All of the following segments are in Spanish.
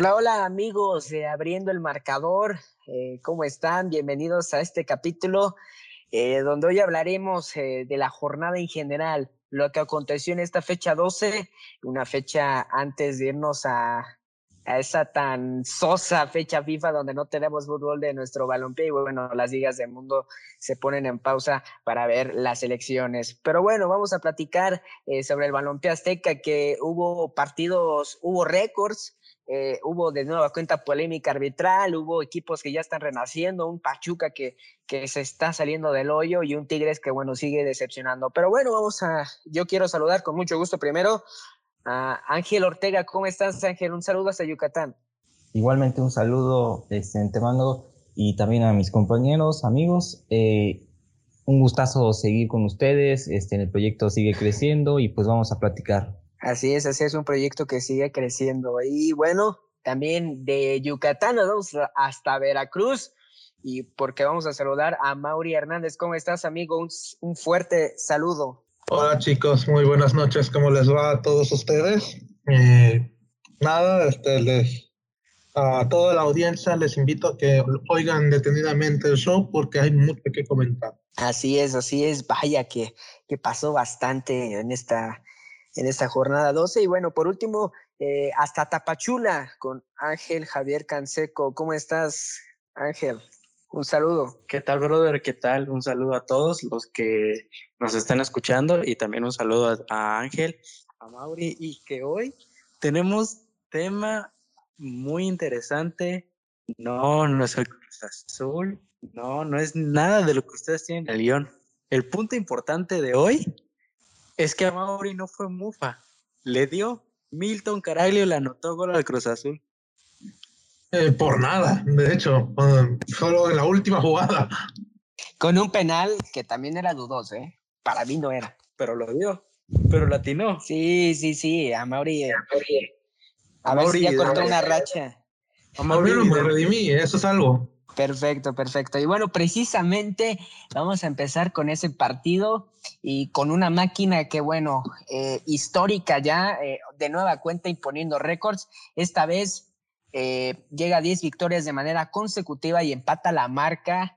Hola, hola amigos Abriendo el Marcador, eh, ¿cómo están? Bienvenidos a este capítulo eh, donde hoy hablaremos eh, de la jornada en general, lo que aconteció en esta fecha 12, una fecha antes de irnos a, esa tan sosa fecha FIFA donde no tenemos fútbol de nuestro balompié y bueno, las ligas del mundo se ponen en pausa para ver las elecciones. Pero bueno, vamos a platicar sobre el balompié azteca que hubo partidos, hubo récords, eh, hubo de nueva cuenta polémica arbitral, hubo equipos que ya están renaciendo, un Pachuca que, que se está saliendo del hoyo y un Tigres que bueno, sigue decepcionando. Pero bueno, vamos a, yo quiero saludar con mucho gusto primero a Ángel Ortega. ¿Cómo estás, Ángel? Un saludo hasta Yucatán. Igualmente un saludo, este, te mando y también a mis compañeros, amigos. Eh, un gustazo seguir con ustedes. Este, el proyecto sigue creciendo y pues vamos a platicar. Así es, así es un proyecto que sigue creciendo. Y bueno, también de Yucatán vamos hasta Veracruz y porque vamos a saludar a Mauri Hernández. ¿Cómo estás, amigo? Un, un fuerte saludo. Hola chicos, muy buenas noches. ¿Cómo les va a todos ustedes? Eh, nada, este, les, a toda la audiencia les invito a que oigan detenidamente el show porque hay mucho que comentar. Así es, así es. Vaya que, que pasó bastante en esta, en esta jornada 12. Y bueno, por último, eh, hasta Tapachula con Ángel Javier Canseco. ¿Cómo estás, Ángel? Un saludo. ¿Qué tal, brother? ¿Qué tal? Un saludo a todos los que nos están escuchando y también un saludo a, Ángel, a Mauri y que hoy tenemos tema muy interesante. No, no es el Cruz Azul. No, no es nada de lo que ustedes tienen en el guion. El punto importante de hoy es que a Mauri no fue mufa. Le dio Milton Caraglio, le anotó gol al Cruz Azul. Eh, por nada, de hecho, solo en la última jugada. Con un penal que también era dudoso, ¿eh? Para mí no era. Pero lo dio, pero latinó. Sí, sí, sí, a Mauri. A, ver si ya cortó una racha. A Mauri me redimí, eso es algo. Perfecto, perfecto. Y bueno, precisamente vamos a empezar con ese partido y con una máquina que, bueno, eh, histórica ya, eh, de nueva cuenta imponiendo récords. Esta vez eh, llega a 10 victorias de manera consecutiva y empata la marca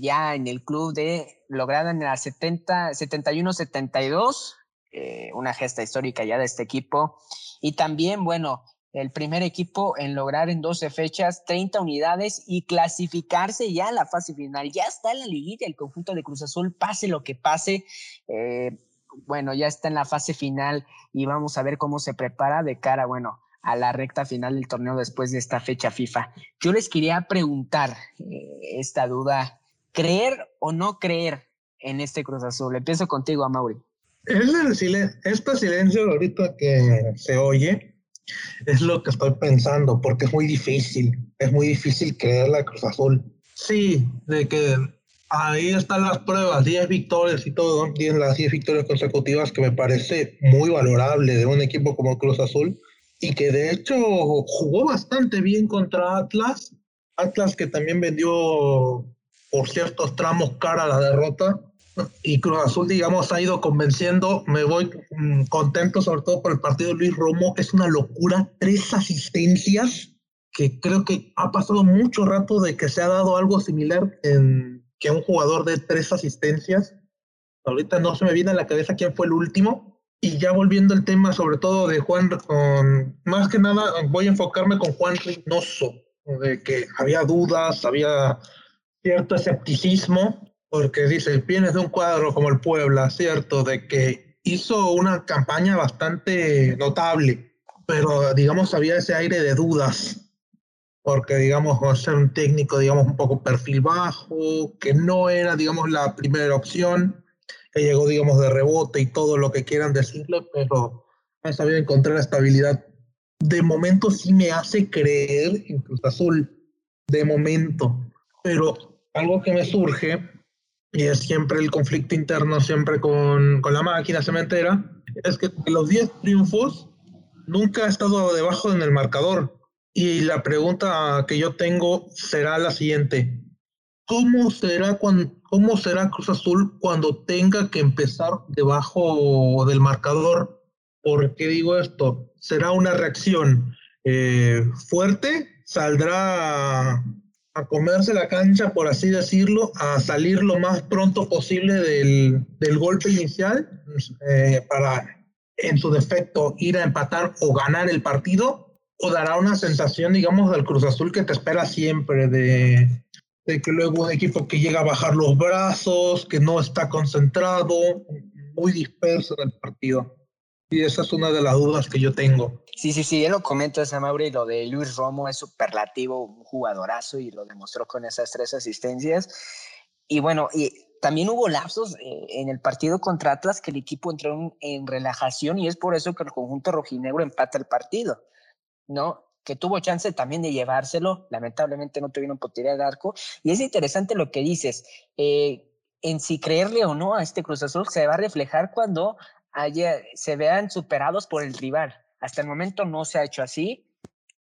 ya en el club de lograda en la 70, 71-72, eh, una gesta histórica ya de este equipo. Y también, bueno, el primer equipo en lograr en 12 fechas 30 unidades y clasificarse ya a la fase final. Ya está en la liguilla el conjunto de Cruz Azul, pase lo que pase. bueno, ya está en la fase final y vamos a ver cómo se prepara de cara, bueno, a la recta final del torneo después de esta fecha FIFA. Yo les quería preguntar eh, esta duda, ¿creer o no creer en este Cruz Azul? Empiezo contigo, Amaury. este silencio ahorita que se oye es lo que estoy pensando, porque es muy difícil, es muy difícil creer la Cruz Azul. Sí, de que ahí están las pruebas, 10 victorias y todo, 10 las 10 victorias consecutivas que me parece muy valorable de un equipo como Cruz Azul y que de hecho jugó bastante bien contra Atlas. Atlas que también vendió por ciertos tramos cara a la derrota. Y Cruz Azul, digamos, ha ido convenciendo. Me voy mm, contento sobre todo por el partido de Luis Romo, es una locura. Tres asistencias, que creo que ha pasado mucho rato de que se ha dado algo similar en que un jugador de tres asistencias. Ahorita no se me viene a la cabeza quién fue el último, y ya volviendo al tema, sobre todo de Juan, con, más que nada voy a enfocarme con Juan Reynoso, de que había dudas, había cierto escepticismo, porque dice, vienes de un cuadro como el Puebla, cierto, de que hizo una campaña bastante notable, pero digamos había ese aire de dudas, porque digamos ser un técnico, digamos, un poco perfil bajo, que no era, digamos, la primera opción que llegó, digamos, de rebote y todo lo que quieran decirle, pero ha sabido encontrar estabilidad. De momento sí me hace creer en Cruz Azul, de momento, pero algo que me surge, y es siempre el conflicto interno, siempre con, con la máquina cementera, es que los 10 triunfos nunca ha estado debajo en el marcador. Y la pregunta que yo tengo será la siguiente. ¿Cómo será, cuando, ¿Cómo será Cruz Azul cuando tenga que empezar debajo del marcador? ¿Por qué digo esto? Será una reacción eh, fuerte, saldrá a, comerse la cancha, por así decirlo, a salir lo más pronto posible del, del golpe inicial eh, para, en su defecto, ir a empatar o ganar el partido, o dará una sensación, digamos, del Cruz Azul que te espera siempre, de, de que luego un equipo que llega a bajar los brazos, que no está concentrado, muy disperso en el partido. Y esa es una de las dudas que yo tengo. Sí, sí, sí, él lo comenta, Mauri, lo de Luis Romo es superlativo, un jugadorazo y lo demostró con esas tres asistencias. Y bueno, y también hubo lapsos eh, en el partido contra Atlas que el equipo entró en, relajación y es por eso que el conjunto rojinegro empata el partido, ¿no? Que tuvo chance también de llevárselo, lamentablemente no tuvieron tirar de arco. Y es interesante lo que dices, eh, en si creerle o no a este Cruz Azul se va a reflejar cuando se vean superados por el rival. Hasta el momento no se ha hecho así.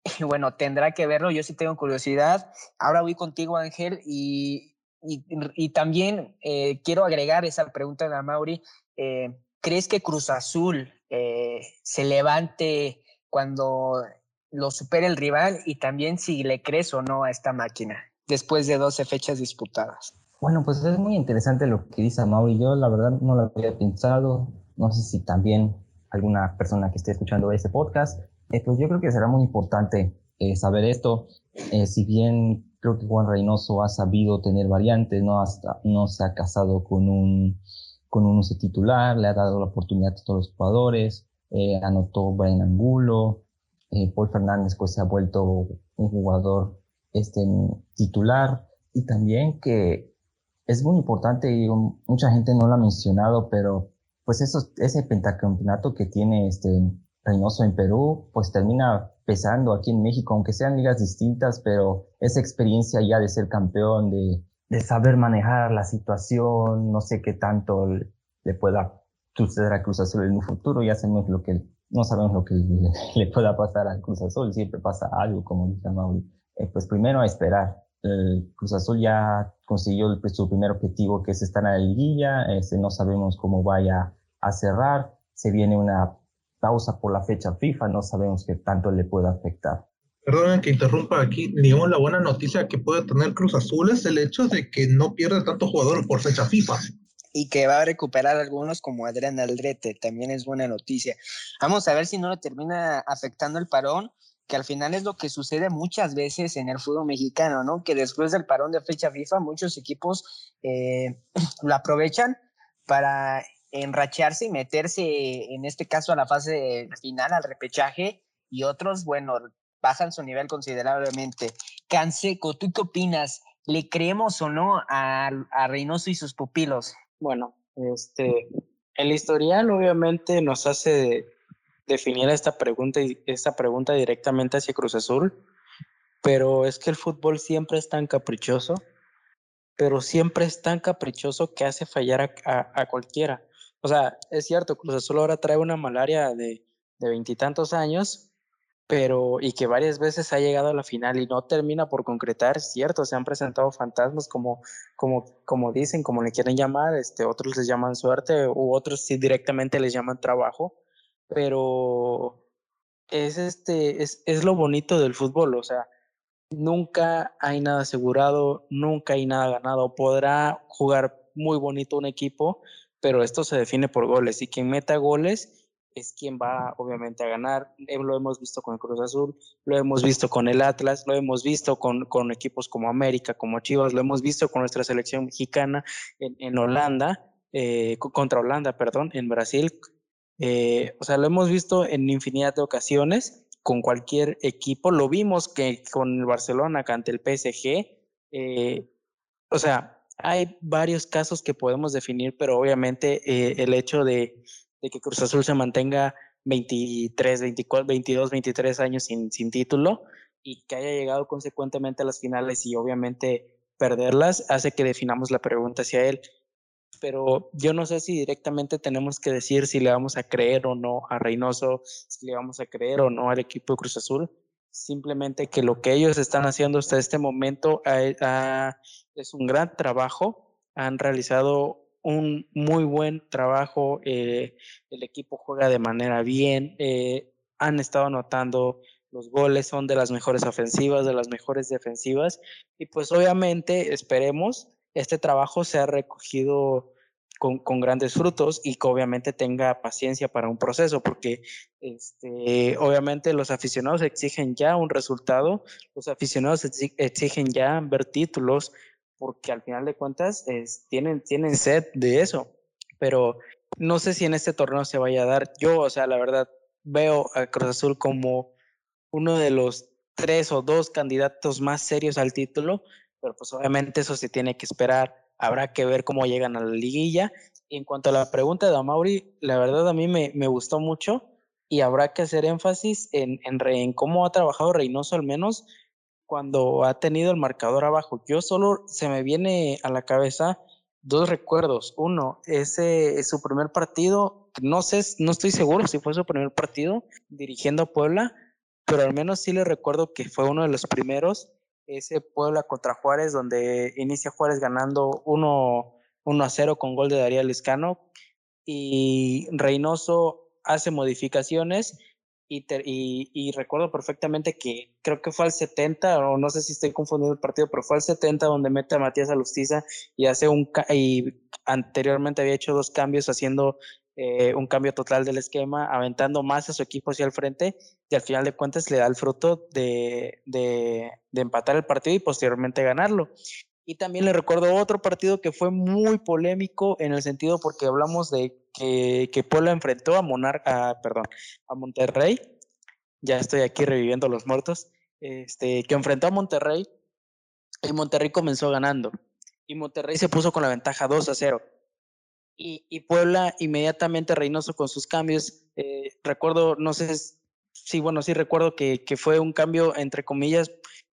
Y bueno, tendrá que verlo. Yo sí tengo curiosidad. Ahora voy contigo, Ángel, y, y, también eh, quiero agregar esa pregunta de Mauri. Eh, ¿Crees que Cruz Azul eh, se levante cuando lo supere el rival? Y también si le crees o no a esta máquina después de 12 fechas disputadas. Bueno, pues es muy interesante lo que dice Mauri. Yo la verdad no lo había pensado. No sé si también alguna persona que esté escuchando este podcast, eh, pues yo creo que será muy importante eh, saber esto. Eh, si bien creo que Juan Reynoso ha sabido tener variantes, no, Hasta, no se ha casado con un, con un titular, le ha dado la oportunidad a todos los jugadores, anotó Brian Angulo, Paul Fernández pues se ha vuelto un jugador este, titular y también que es muy importante y mucha gente no lo ha mencionado, pero pues eso, ese pentacampeonato que tiene este Reynoso en Perú, pues termina pesando aquí en México, aunque sean ligas distintas, pero esa experiencia ya de ser campeón, de, de saber manejar la situación, no sé qué tanto le pueda suceder a Cruz Azul en un futuro, ya sabemos lo que, no sabemos lo que le, pueda pasar a Cruz Azul, siempre pasa algo, como dice Mauri. Eh, pues primero a esperar. El Cruz Azul ya consiguió su primer objetivo, que es estar en la liguilla. Este, no sabemos cómo vaya a cerrar. Se viene una pausa por la fecha FIFA. No sabemos qué tanto le puede afectar. Perdonen que interrumpa aquí. Digamos, la buena noticia que puede tener Cruz Azul es el hecho de que no pierde tantos jugadores por fecha FIFA. Y que va a recuperar algunos como Adrián Aldrete. También es buena noticia. Vamos a ver si no le termina afectando el parón que al final es lo que sucede muchas veces en el fútbol mexicano, ¿no? Que después del parón de fecha FIFA, muchos equipos eh, lo aprovechan para enracharse y meterse, en este caso, a la fase final, al repechaje, y otros, bueno, bajan su nivel considerablemente. Canseco, ¿tú qué opinas? ¿Le creemos o no a, a Reynoso y sus pupilos? Bueno, este, el historial obviamente nos hace definir esta pregunta, esta pregunta directamente hacia Cruz Azul, pero es que el fútbol siempre es tan caprichoso, pero siempre es tan caprichoso que hace fallar a, cualquiera. O sea, es cierto, Cruz Azul ahora trae una malaria de veintitantos años, pero y que varias veces ha llegado a la final y no termina por concretar, es cierto, se han presentado fantasmas como, como, como dicen, como le quieren llamar, este, otros les llaman suerte u otros sí directamente les llaman trabajo, pero es, este, es, es lo bonito del fútbol, o sea, nunca hay nada asegurado, nunca hay nada ganado. Podrá jugar muy bonito un equipo, pero esto se define por goles y quien meta goles es quien va obviamente a ganar. Eh, lo hemos visto con el Cruz Azul, lo hemos visto con el Atlas, lo hemos visto con, con equipos como América, como Chivas, lo hemos visto con nuestra selección mexicana en, en Holanda, eh, contra Holanda, perdón, en Brasil, eh, o sea, lo hemos visto en infinidad de ocasiones con cualquier equipo. Lo vimos que con el Barcelona ante el PSG. Eh, o sea, hay varios casos que podemos definir, pero obviamente eh, el hecho de, que Cruz Azul se mantenga 23, 24, 22, 23 años sin, sin título y que haya llegado consecuentemente a las finales y obviamente perderlas, hace que definamos la pregunta hacia él pero yo no sé si directamente tenemos que decir si le vamos a creer o no a Reynoso, si le vamos a creer o no al equipo de Cruz Azul. Simplemente que lo que ellos están haciendo hasta este momento es un gran trabajo. Han realizado un muy buen trabajo. Eh, el equipo juega de manera bien. Eh, han estado anotando los goles son de las mejores ofensivas, de las mejores defensivas, y pues obviamente esperemos este trabajo sea recogido con, con, grandes frutos y que obviamente tenga paciencia para un proceso, porque este, obviamente los aficionados exigen ya un resultado, los aficionados exigen ya ver títulos, porque al final de cuentas es, tienen, tienen sed de eso, pero no sé si en este torneo se vaya a dar. Yo, o sea, la verdad, veo a Cruz Azul como uno de los tres o dos candidatos más serios al título, pero pues obviamente eso se tiene que esperar. Habrá que ver cómo llegan a la liguilla. Y en cuanto a la pregunta de Amauri, la verdad a mí me, me gustó mucho y habrá que hacer énfasis en, en, en, cómo ha trabajado Reynoso al menos cuando ha tenido el marcador abajo. Yo solo se me viene a la cabeza dos recuerdos. Uno, ese es su primer partido, no sé, no estoy seguro si fue su primer partido dirigiendo a Puebla, pero al menos sí le recuerdo que fue uno de los primeros, ese Puebla contra Juárez, donde inicia Juárez ganando 1, 1 a 0 con gol de Darío Liscano y Reynoso hace modificaciones y, recuerdo perfectamente que creo que fue al 70, o no sé si estoy confundiendo el partido, pero fue al 70 donde mete a Matías Alustiza y hace un y anteriormente había hecho dos cambios haciendo eh, un cambio total del esquema, aventando más a su equipo hacia el frente y al final de cuentas le da el fruto de, de, empatar el partido y posteriormente ganarlo. Y también le recuerdo otro partido que fue muy polémico en el sentido porque hablamos de que, que Puebla enfrentó a Monarca, perdón, a Monterrey. Ya estoy aquí reviviendo los muertos. Este, que enfrentó a Monterrey y Monterrey comenzó ganando. Y Monterrey se puso con la ventaja 2 a 0. Y, Puebla inmediatamente Reynoso con sus cambios. Eh, recuerdo, no sé si, bueno, sí recuerdo que, fue un cambio, entre comillas,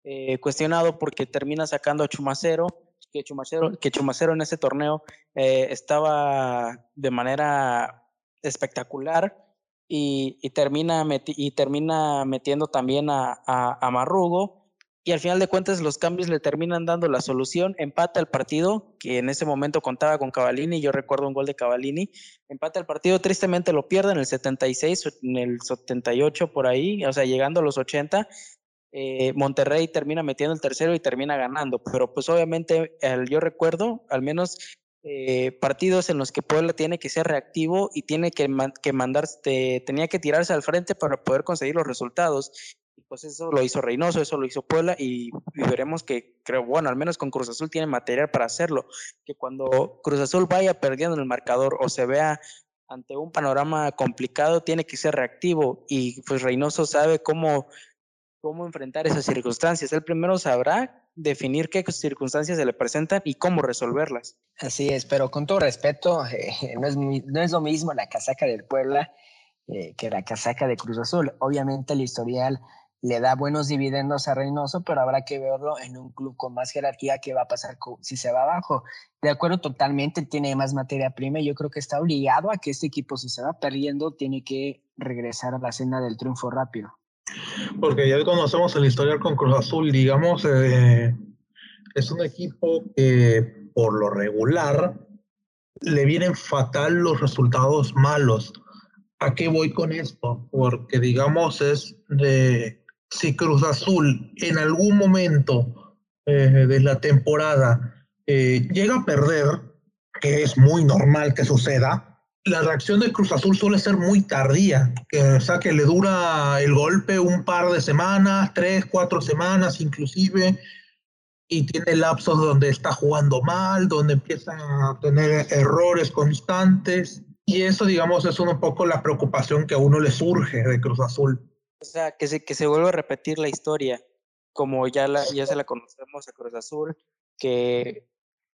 eh, cuestionado porque termina sacando a Chumacero que Chumacero, que Chumacero en ese torneo eh, estaba de manera espectacular y, termina, y termina metiendo también a, Marrugo. Y al final de cuentas los cambios le terminan dando la solución, empata el partido, que en ese momento contaba con Cavallini, yo recuerdo un gol de Cavallini, empata el partido, tristemente lo pierde en el 76, en el 78 por ahí, o sea, llegando a los 80, eh, Monterrey termina metiendo el tercero y termina ganando, pero pues obviamente yo recuerdo al menos eh, partidos en los que Puebla tiene que ser reactivo y tiene que, que mandar, tenía que tirarse al frente para poder conseguir los resultados. Pues eso lo hizo Reynoso, eso lo hizo Puebla y, y, veremos que creo, bueno, al menos con Cruz Azul tiene material para hacerlo, que cuando Cruz Azul vaya perdiendo el marcador o se vea ante un panorama complicado, tiene que ser reactivo y pues Reynoso sabe cómo cómo enfrentar esas circunstancias. Él primero sabrá definir qué circunstancias se le presentan y cómo resolverlas. Así es, pero con todo respeto, eh, no, es, no, es, lo mismo la casaca del Puebla eh, que la casaca de Cruz Azul. Obviamente el historial le da buenos dividendos a Reynoso, pero habrá que verlo en un club con más jerarquía qué va a pasar si se va abajo. De acuerdo totalmente, tiene más materia prima yo creo que está obligado a que este equipo si se va perdiendo tiene que regresar a la cena del triunfo rápido. Porque ya conocemos el historial con Cruz Azul, digamos, eh, es un equipo que por lo regular le vienen fatal los resultados malos. ¿A qué voy con esto? Porque digamos es de si Cruz Azul en algún momento eh, de la temporada eh, llega a perder, que es muy normal que suceda, la reacción de Cruz Azul suele ser muy tardía, o sea, que le dura el golpe un par de semanas, tres, cuatro semanas inclusive, y tiene lapsos donde está jugando mal, donde empieza a tener errores constantes, y eso, digamos, es un poco la preocupación que a uno le surge de Cruz Azul. O sea, que se, que se vuelva a repetir la historia, como ya, la, ya se la conocemos a Cruz Azul, que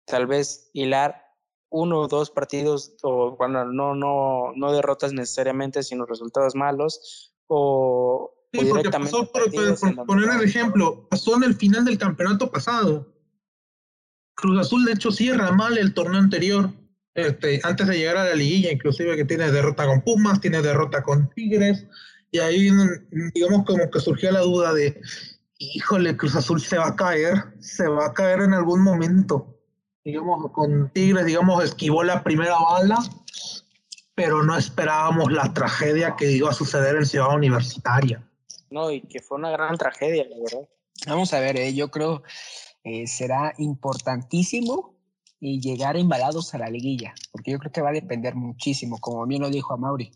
tal vez hilar uno o dos partidos, o bueno, no, no, no derrotas necesariamente, sino resultados malos, o, sí, pasó, por, poner el ejemplo, pasó en el final del campeonato pasado. Cruz Azul, de hecho, cierra mal el torneo anterior, este, antes de llegar a la liguilla, inclusive que tiene derrota con Pumas, tiene derrota con Tigres, y ahí, digamos, como que surgió la duda de, híjole, Cruz Azul se va a caer, se va a caer en algún momento digamos, con Tigres, digamos, esquivó la primera bala, pero no esperábamos la tragedia que iba a suceder en Ciudad Universitaria. No, y que fue una gran tragedia, la verdad. Vamos a ver, eh, yo creo eh, será importantísimo y llegar embalados a la liguilla, porque yo creo que va a depender muchísimo, como bien lo dijo a Mauri.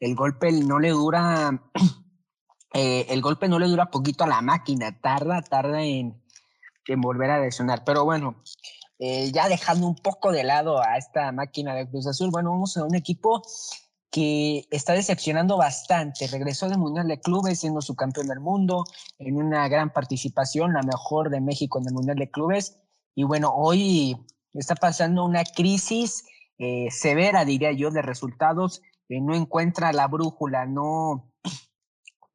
El golpe no le dura, eh, el golpe no le dura poquito a la máquina, tarda, tarda en, en volver a lesionar. Pero bueno, eh, ya dejando un poco de lado a esta máquina de Cruz Azul, bueno, vamos a un equipo que está decepcionando bastante. Regresó del Mundial de Clubes siendo su campeón del mundo, en una gran participación, la mejor de México en el Mundial de Clubes. Y bueno, hoy está pasando una crisis eh, severa, diría yo, de resultados. No encuentra la brújula, no,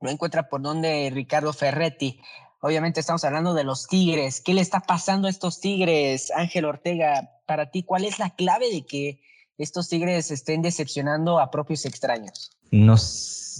no encuentra por dónde Ricardo Ferretti. Obviamente estamos hablando de los Tigres. ¿Qué le está pasando a estos Tigres, Ángel Ortega? Para ti, ¿cuál es la clave de que estos Tigres estén decepcionando a propios extraños? No,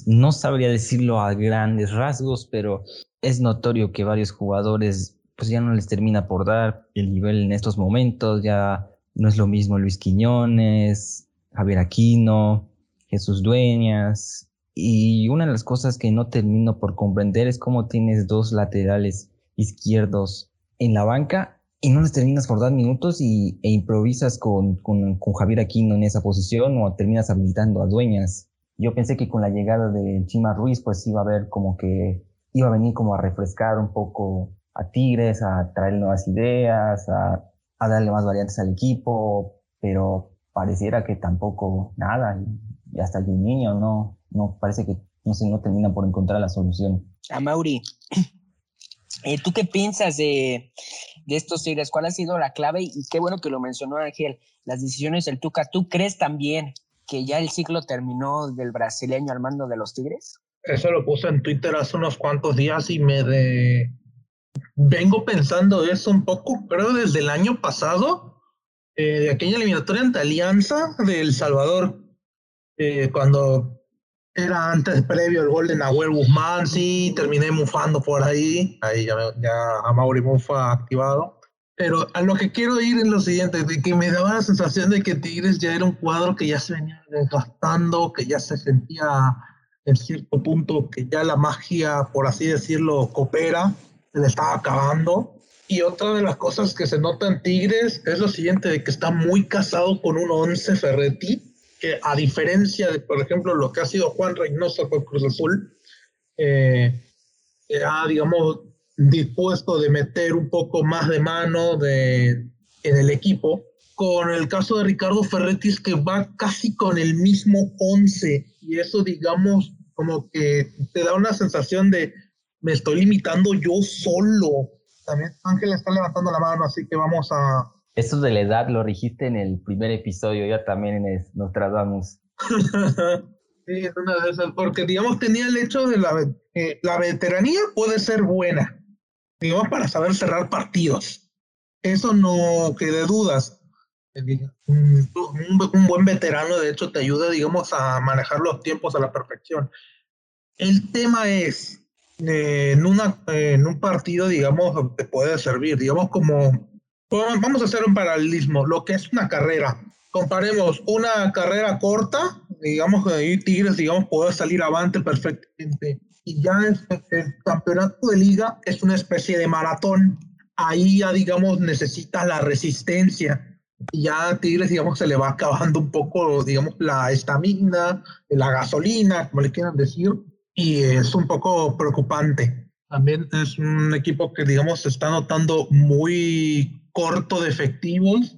no sabría decirlo a grandes rasgos, pero es notorio que varios jugadores pues ya no les termina por dar el nivel en estos momentos, ya no es lo mismo Luis Quiñones, Javier Aquino, Jesús Dueñas, y una de las cosas que no termino por comprender es cómo tienes dos laterales izquierdos en la banca y no les terminas por dar minutos y, e improvisas con, con, con, Javier Aquino en esa posición o terminas habilitando a Dueñas. Yo pensé que con la llegada de Chima Ruiz pues iba a ver como que iba a venir como a refrescar un poco a Tigres, a traer nuevas ideas, a, a darle más variantes al equipo, pero pareciera que tampoco nada hasta el niño no, no parece que no se no termina por encontrar la solución. A Mauri, eh, ¿tú qué piensas de, de estos Tigres? ¿Cuál ha sido la clave? Y qué bueno que lo mencionó Ángel, las decisiones del Tuca. ¿Tú crees también que ya el ciclo terminó del brasileño al mando de los Tigres? Eso lo puse en Twitter hace unos cuantos días y me de... vengo pensando eso un poco, creo desde el año pasado, eh, de aquella eliminatoria ante Alianza de El Salvador, eh, cuando era antes, previo el gol de Nahuel Guzmán, sí, terminé mufando por ahí, ahí ya, ya a Mauri Mufa activado. Pero a lo que quiero ir es lo siguiente, de que me daba la sensación de que Tigres ya era un cuadro que ya se venía desgastando, que ya se sentía en cierto punto que ya la magia, por así decirlo, coopera, se le estaba acabando. Y otra de las cosas que se nota en Tigres es lo siguiente, de que está muy casado con un 11 Ferretti, que a diferencia de, por ejemplo, lo que ha sido Juan Reynoso con Cruz Azul, eh, ha, digamos, dispuesto de meter un poco más de mano de, en el equipo. Con el caso de Ricardo Ferretti es que va casi con el mismo 11 y eso, digamos, como que te da una sensación de me estoy limitando yo solo. También Ángel está levantando la mano, así que vamos a, eso de la edad lo dijiste en el primer episodio, ya también nos tratamos. sí, es una de esas, porque digamos tenía el hecho de la, eh, la veteranía puede ser buena, digamos para saber cerrar partidos. Eso no quede dudas. Un, un, buen veterano de hecho te ayuda, digamos, a manejar los tiempos a la perfección. El tema es, eh, en, una, en un partido, digamos, te puede servir, digamos, como vamos a hacer un paralelismo, lo que es una carrera. Comparemos una carrera corta, digamos que ahí Tigres, digamos, puede salir avante perfectamente. Y ya el, el, campeonato de liga es una especie de maratón. Ahí ya, digamos, necesita la resistencia. Y ya a Tigres, digamos, se le va acabando un poco, digamos, la estamina, la gasolina, como le quieran decir. Y es un poco preocupante. También es un equipo que, digamos, se está notando muy corto de efectivos,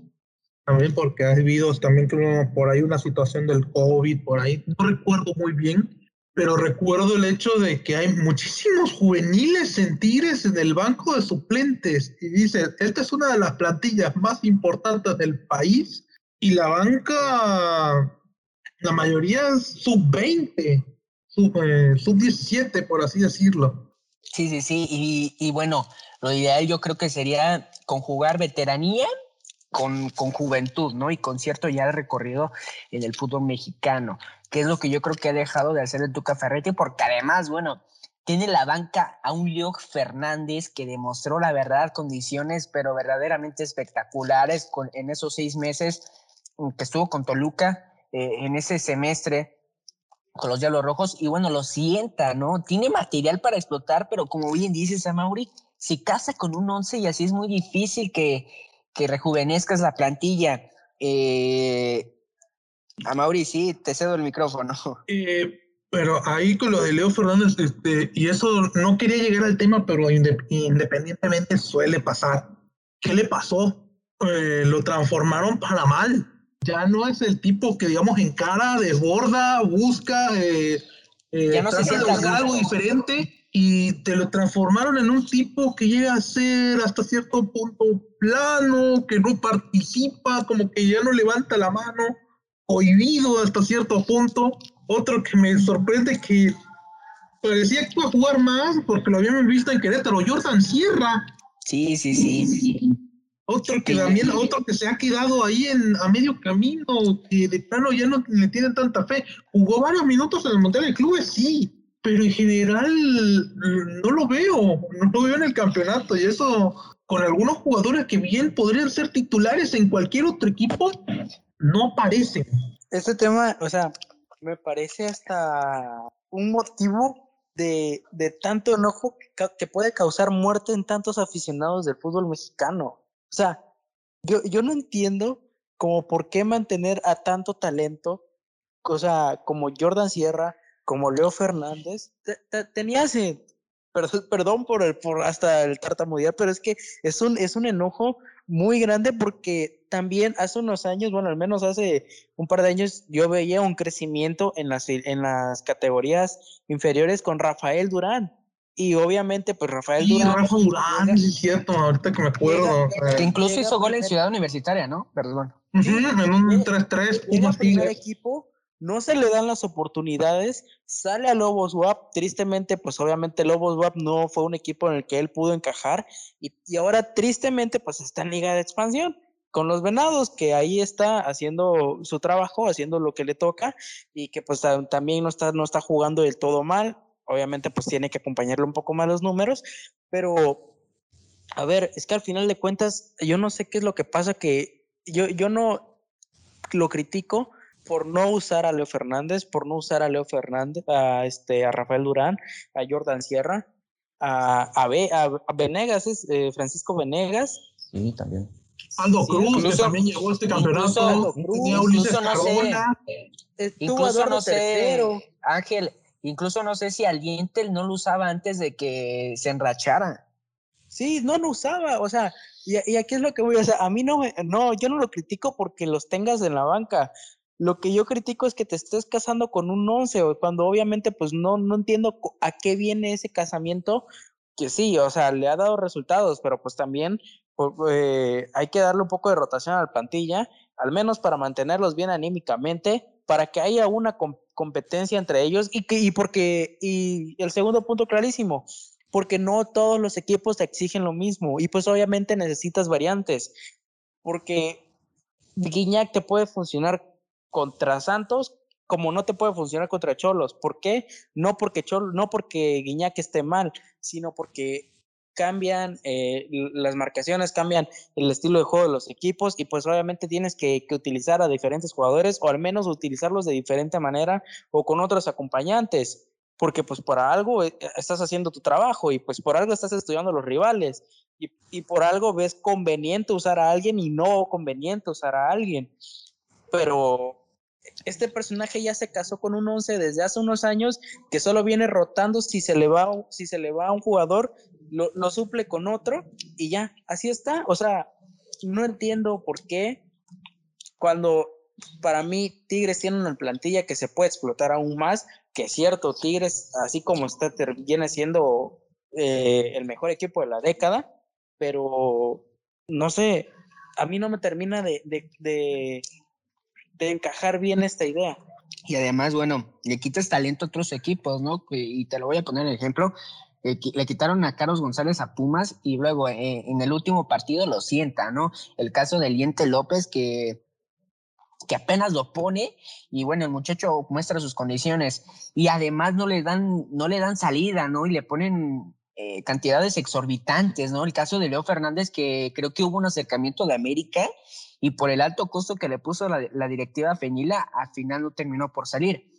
también porque ha habido también por ahí una situación del COVID, por ahí, no recuerdo muy bien, pero recuerdo el hecho de que hay muchísimos juveniles en Tigres en el banco de suplentes y dice, esta es una de las plantillas más importantes del país y la banca, la mayoría es sub-20, sub-17, eh, por así decirlo. Sí, sí, sí, y, bueno, lo ideal yo creo que sería conjugar veteranía con, con, juventud, ¿no? Y con cierto ya recorrido en el fútbol mexicano, que es lo que yo creo que ha dejado de hacer el Tuca Ferretti, porque además, bueno, tiene la banca a un Leo Fernández que demostró la verdad condiciones, pero verdaderamente espectaculares con, en esos seis meses que estuvo con Toluca, eh, en ese semestre con los Diablos Rojos y bueno, lo sienta, ¿no? Tiene material para explotar, pero como bien dices, Mauri, si casa con un 11 y así es muy difícil que, que rejuvenezcas la plantilla. Eh, a Mauri, sí, te cedo el micrófono. Eh, pero ahí con lo de Leo Fernández, este, y eso no quería llegar al tema, pero independientemente suele pasar. ¿Qué le pasó? Eh, lo transformaron para mal. Ya no es el tipo que, digamos, encara, desborda, busca, eh, eh, ya no se algo diferente y te lo transformaron en un tipo que llega a ser hasta cierto punto plano, que no participa, como que ya no levanta la mano, cohibido hasta cierto punto. Otro que me sorprende que parecía que iba a jugar más porque lo habíamos visto en Querétaro, Jordan Sierra. Sí, sí, sí. Otro que también, otro que se ha quedado ahí en, a medio camino, que de plano ya no le tiene tanta fe. Jugó varios minutos en el Monterrey de Clubes, sí, pero en general no lo veo, no lo veo en el campeonato y eso con algunos jugadores que bien podrían ser titulares en cualquier otro equipo, no parece. Este tema, o sea, me parece hasta un motivo de, de tanto enojo que, puede causar muerte en tantos aficionados del fútbol mexicano. O sea, yo, yo no entiendo como por qué mantener a tanto talento, o sea, como Jordan Sierra, como Leo Fernández, tenía ese, perdón, perdón por, el, por hasta el tartamudear, pero es que es un, es un enojo muy grande porque también hace unos años, bueno, al menos hace un par de años, yo veía un crecimiento en las, en las categorías inferiores con Rafael Durán. Y obviamente, pues Rafael Durán. Rafael Durán, es cierto, ahorita que me acuerdo. que incluso hizo gol en Ciudad Universitaria, ¿no? Perdón. en un 3-3, equipo no se le dan las oportunidades, sale a Lobos WAP, tristemente, pues obviamente Lobos WAP no fue un equipo en el que él pudo encajar y, ahora tristemente pues está en liga de expansión con los venados, que ahí está haciendo su trabajo, haciendo lo que le toca y que pues también no está, no está jugando del todo mal, obviamente pues tiene que acompañarle un poco más los números, pero a ver, es que al final de cuentas yo no sé qué es lo que pasa que yo, yo no lo critico, por no usar a Leo Fernández, por no usar a Leo Fernández, a, este, a Rafael Durán, a Jordan Sierra, a, a, a Venegas, es, eh, Francisco Venegas. Sí, también. Aldo Cruz, que también llegó a este campeonato. incluso no sé, incluso no sé, Ángel, incluso no sé si Aliente no lo usaba antes de que se enrachara. Sí, no lo usaba, o sea, y, y, aquí es lo que voy a hacer. A mí no no, yo no lo critico porque los tengas en la banca. Lo que yo critico es que te estés casando con un 11, cuando obviamente pues no, no entiendo a qué viene ese casamiento, que sí, o sea, le ha dado resultados, pero pues también eh, hay que darle un poco de rotación a la plantilla, al menos para mantenerlos bien anímicamente, para que haya una competencia entre ellos y que y porque y el segundo punto clarísimo, porque no todos los equipos te exigen lo mismo y pues obviamente necesitas variantes, porque Guiñac te puede funcionar contra Santos como no te puede funcionar contra Cholos. ¿Por qué? No porque Cholo, no porque Guiñac esté mal, sino porque cambian eh, las marcaciones, cambian el estilo de juego de los equipos y pues obviamente tienes que, utilizar a diferentes jugadores o al menos utilizarlos de diferente manera o con otros acompañantes, porque pues por algo eh, estás haciendo tu trabajo y pues por algo estás estudiando los rivales y, y por algo ves conveniente usar a alguien y no conveniente usar a alguien. Pero este personaje ya se casó con un 11 desde hace unos años que solo viene rotando si se le va, si se le va a un jugador, lo, suple con otro y ya, así está. O sea, no entiendo por qué cuando para mí Tigres tiene una plantilla que se puede explotar aún más, que es cierto, Tigres, así como está, viene siendo eh, el mejor equipo de la década, pero no sé, a mí no me termina de, de de encajar bien esta idea. Y además, bueno, le quitas talento a otros equipos, ¿no? Y te lo voy a poner en ejemplo. Eh, le quitaron a Carlos González a Pumas y luego eh, en el último partido lo sienta, ¿no? El caso del Liente López que, que apenas lo pone y bueno, el muchacho muestra sus condiciones y además no le dan, no le dan salida, ¿no? Y le ponen eh, cantidades exorbitantes, ¿no? El caso de Leo Fernández que creo que hubo un acercamiento de América y por el alto costo que le puso la, directiva Feñila, al final no terminó por salir.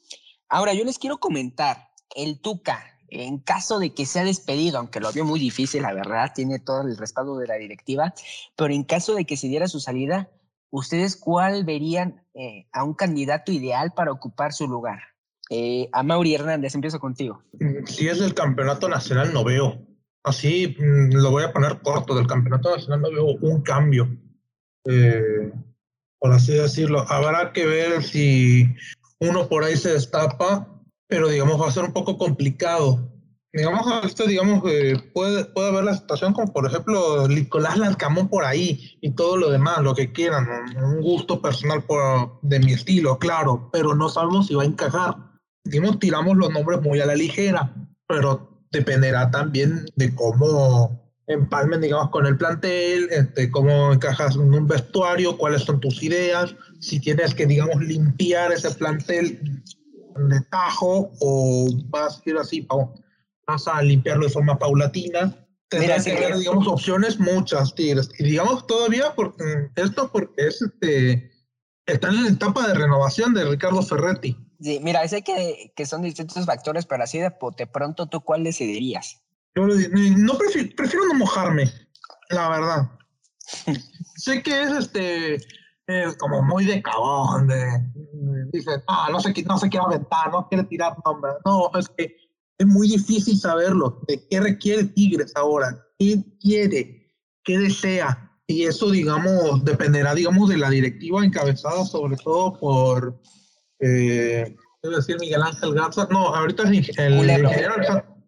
Ahora, yo les quiero comentar, el Tuca, en caso de que sea despedido, aunque lo vio muy difícil, la verdad, tiene todo el respaldo de la directiva, pero en caso de que se diera su salida, ¿ustedes cuál verían eh, a un candidato ideal para ocupar su lugar? Eh, a Mauri Hernández, empiezo contigo. Mm, si es del campeonato nacional, no veo. Así mm, lo voy a poner corto. Del campeonato nacional no veo un cambio. Eh, por así decirlo. Habrá que ver si uno por ahí se destapa, pero digamos va a ser un poco complicado. Digamos, esto, digamos, eh, puede, puede haber la situación como por ejemplo Nicolás Larcamón por ahí y todo lo demás, lo que quieran, un gusto personal por, de mi estilo, claro, pero no sabemos si va a encajar. Digamos, tiramos los nombres muy a la ligera, pero dependerá también de cómo empalmen, digamos, con el plantel, este, cómo encajas en un vestuario, cuáles son tus ideas, si tienes que, digamos, limpiar ese plantel de tajo o vas a ir así, vas a limpiarlo de forma paulatina. Tendrás que ver, digamos, opciones muchas, Tigres. Y digamos todavía, porque esto porque es este, están en la etapa de renovación de Ricardo Ferretti. Sí, mira, sé que, que son distintos factores, pero así de, de pronto, ¿tú cuál decidirías? Yo no prefiero, prefiero no mojarme, la verdad. sé que es este eh, como muy de cabón, de, dice, ah, no sé, no se quiere aventar, no quiere tirar nombres. No, es que es muy difícil saberlo, de qué requiere Tigres ahora, qué quiere, qué desea. Y eso, digamos, dependerá, digamos, de la directiva encabezada sobre todo por, eh, decir, Miguel Ángel Garza. No, ahorita es el, ingeniero,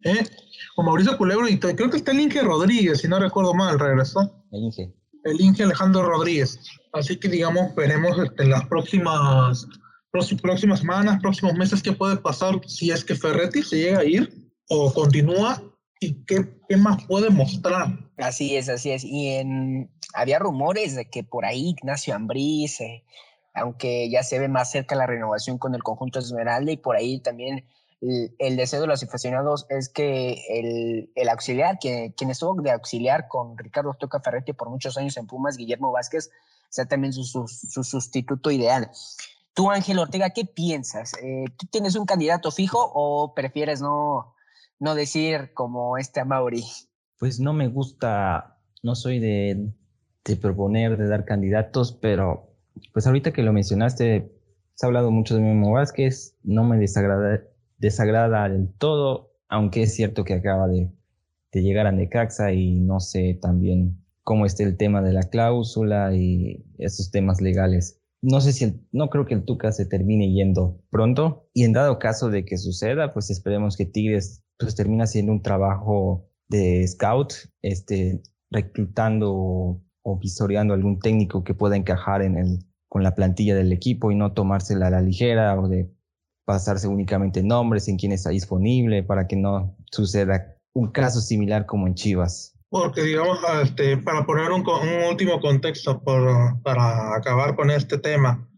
¿eh? con Mauricio Culebro y creo que está el Inge Rodríguez, si no recuerdo mal, regresó. El Inge. El Inge Alejandro Rodríguez. Así que, digamos, veremos en las próximas, próximas semanas, próximos meses qué puede pasar si es que Ferretti se llega a ir o continúa y qué, qué más puede mostrar. Así es, así es. Y había rumores de que por ahí Ignacio Ambriz, eh, aunque ya se ve más cerca la renovación con el conjunto Esmeralda y por ahí también el, deseo de los aficionados es que el, auxiliar, que, quien estuvo de auxiliar con Ricardo Toca Ferretti por muchos años en Pumas, Guillermo Vázquez, sea también su, su, sustituto ideal. Tú, Ángel Ortega, ¿qué piensas? Eh, ¿Tú tienes un candidato fijo o prefieres no, no decir como este a Mauri? Pues no me gusta, no soy de, de proponer, de dar candidatos, pero pues ahorita que lo mencionaste, se ha hablado mucho de Memo Vázquez, no me desagrada, desagrada del todo, aunque es cierto que acaba de, llegar a Necaxa y no sé también cómo esté el tema de la cláusula y esos temas legales. No sé si, no creo que el Tuca se termine yendo pronto y en dado caso de que suceda, pues esperemos que Tigres pues termine haciendo un trabajo de scout, este, reclutando o, visoreando algún técnico que pueda encajar en el, con la plantilla del equipo y no tomársela a la ligera o de pasarse únicamente nombres en quién está disponible para que no suceda un caso similar como en Chivas. Porque, digamos, este, para poner un, último contexto por, para acabar con este tema,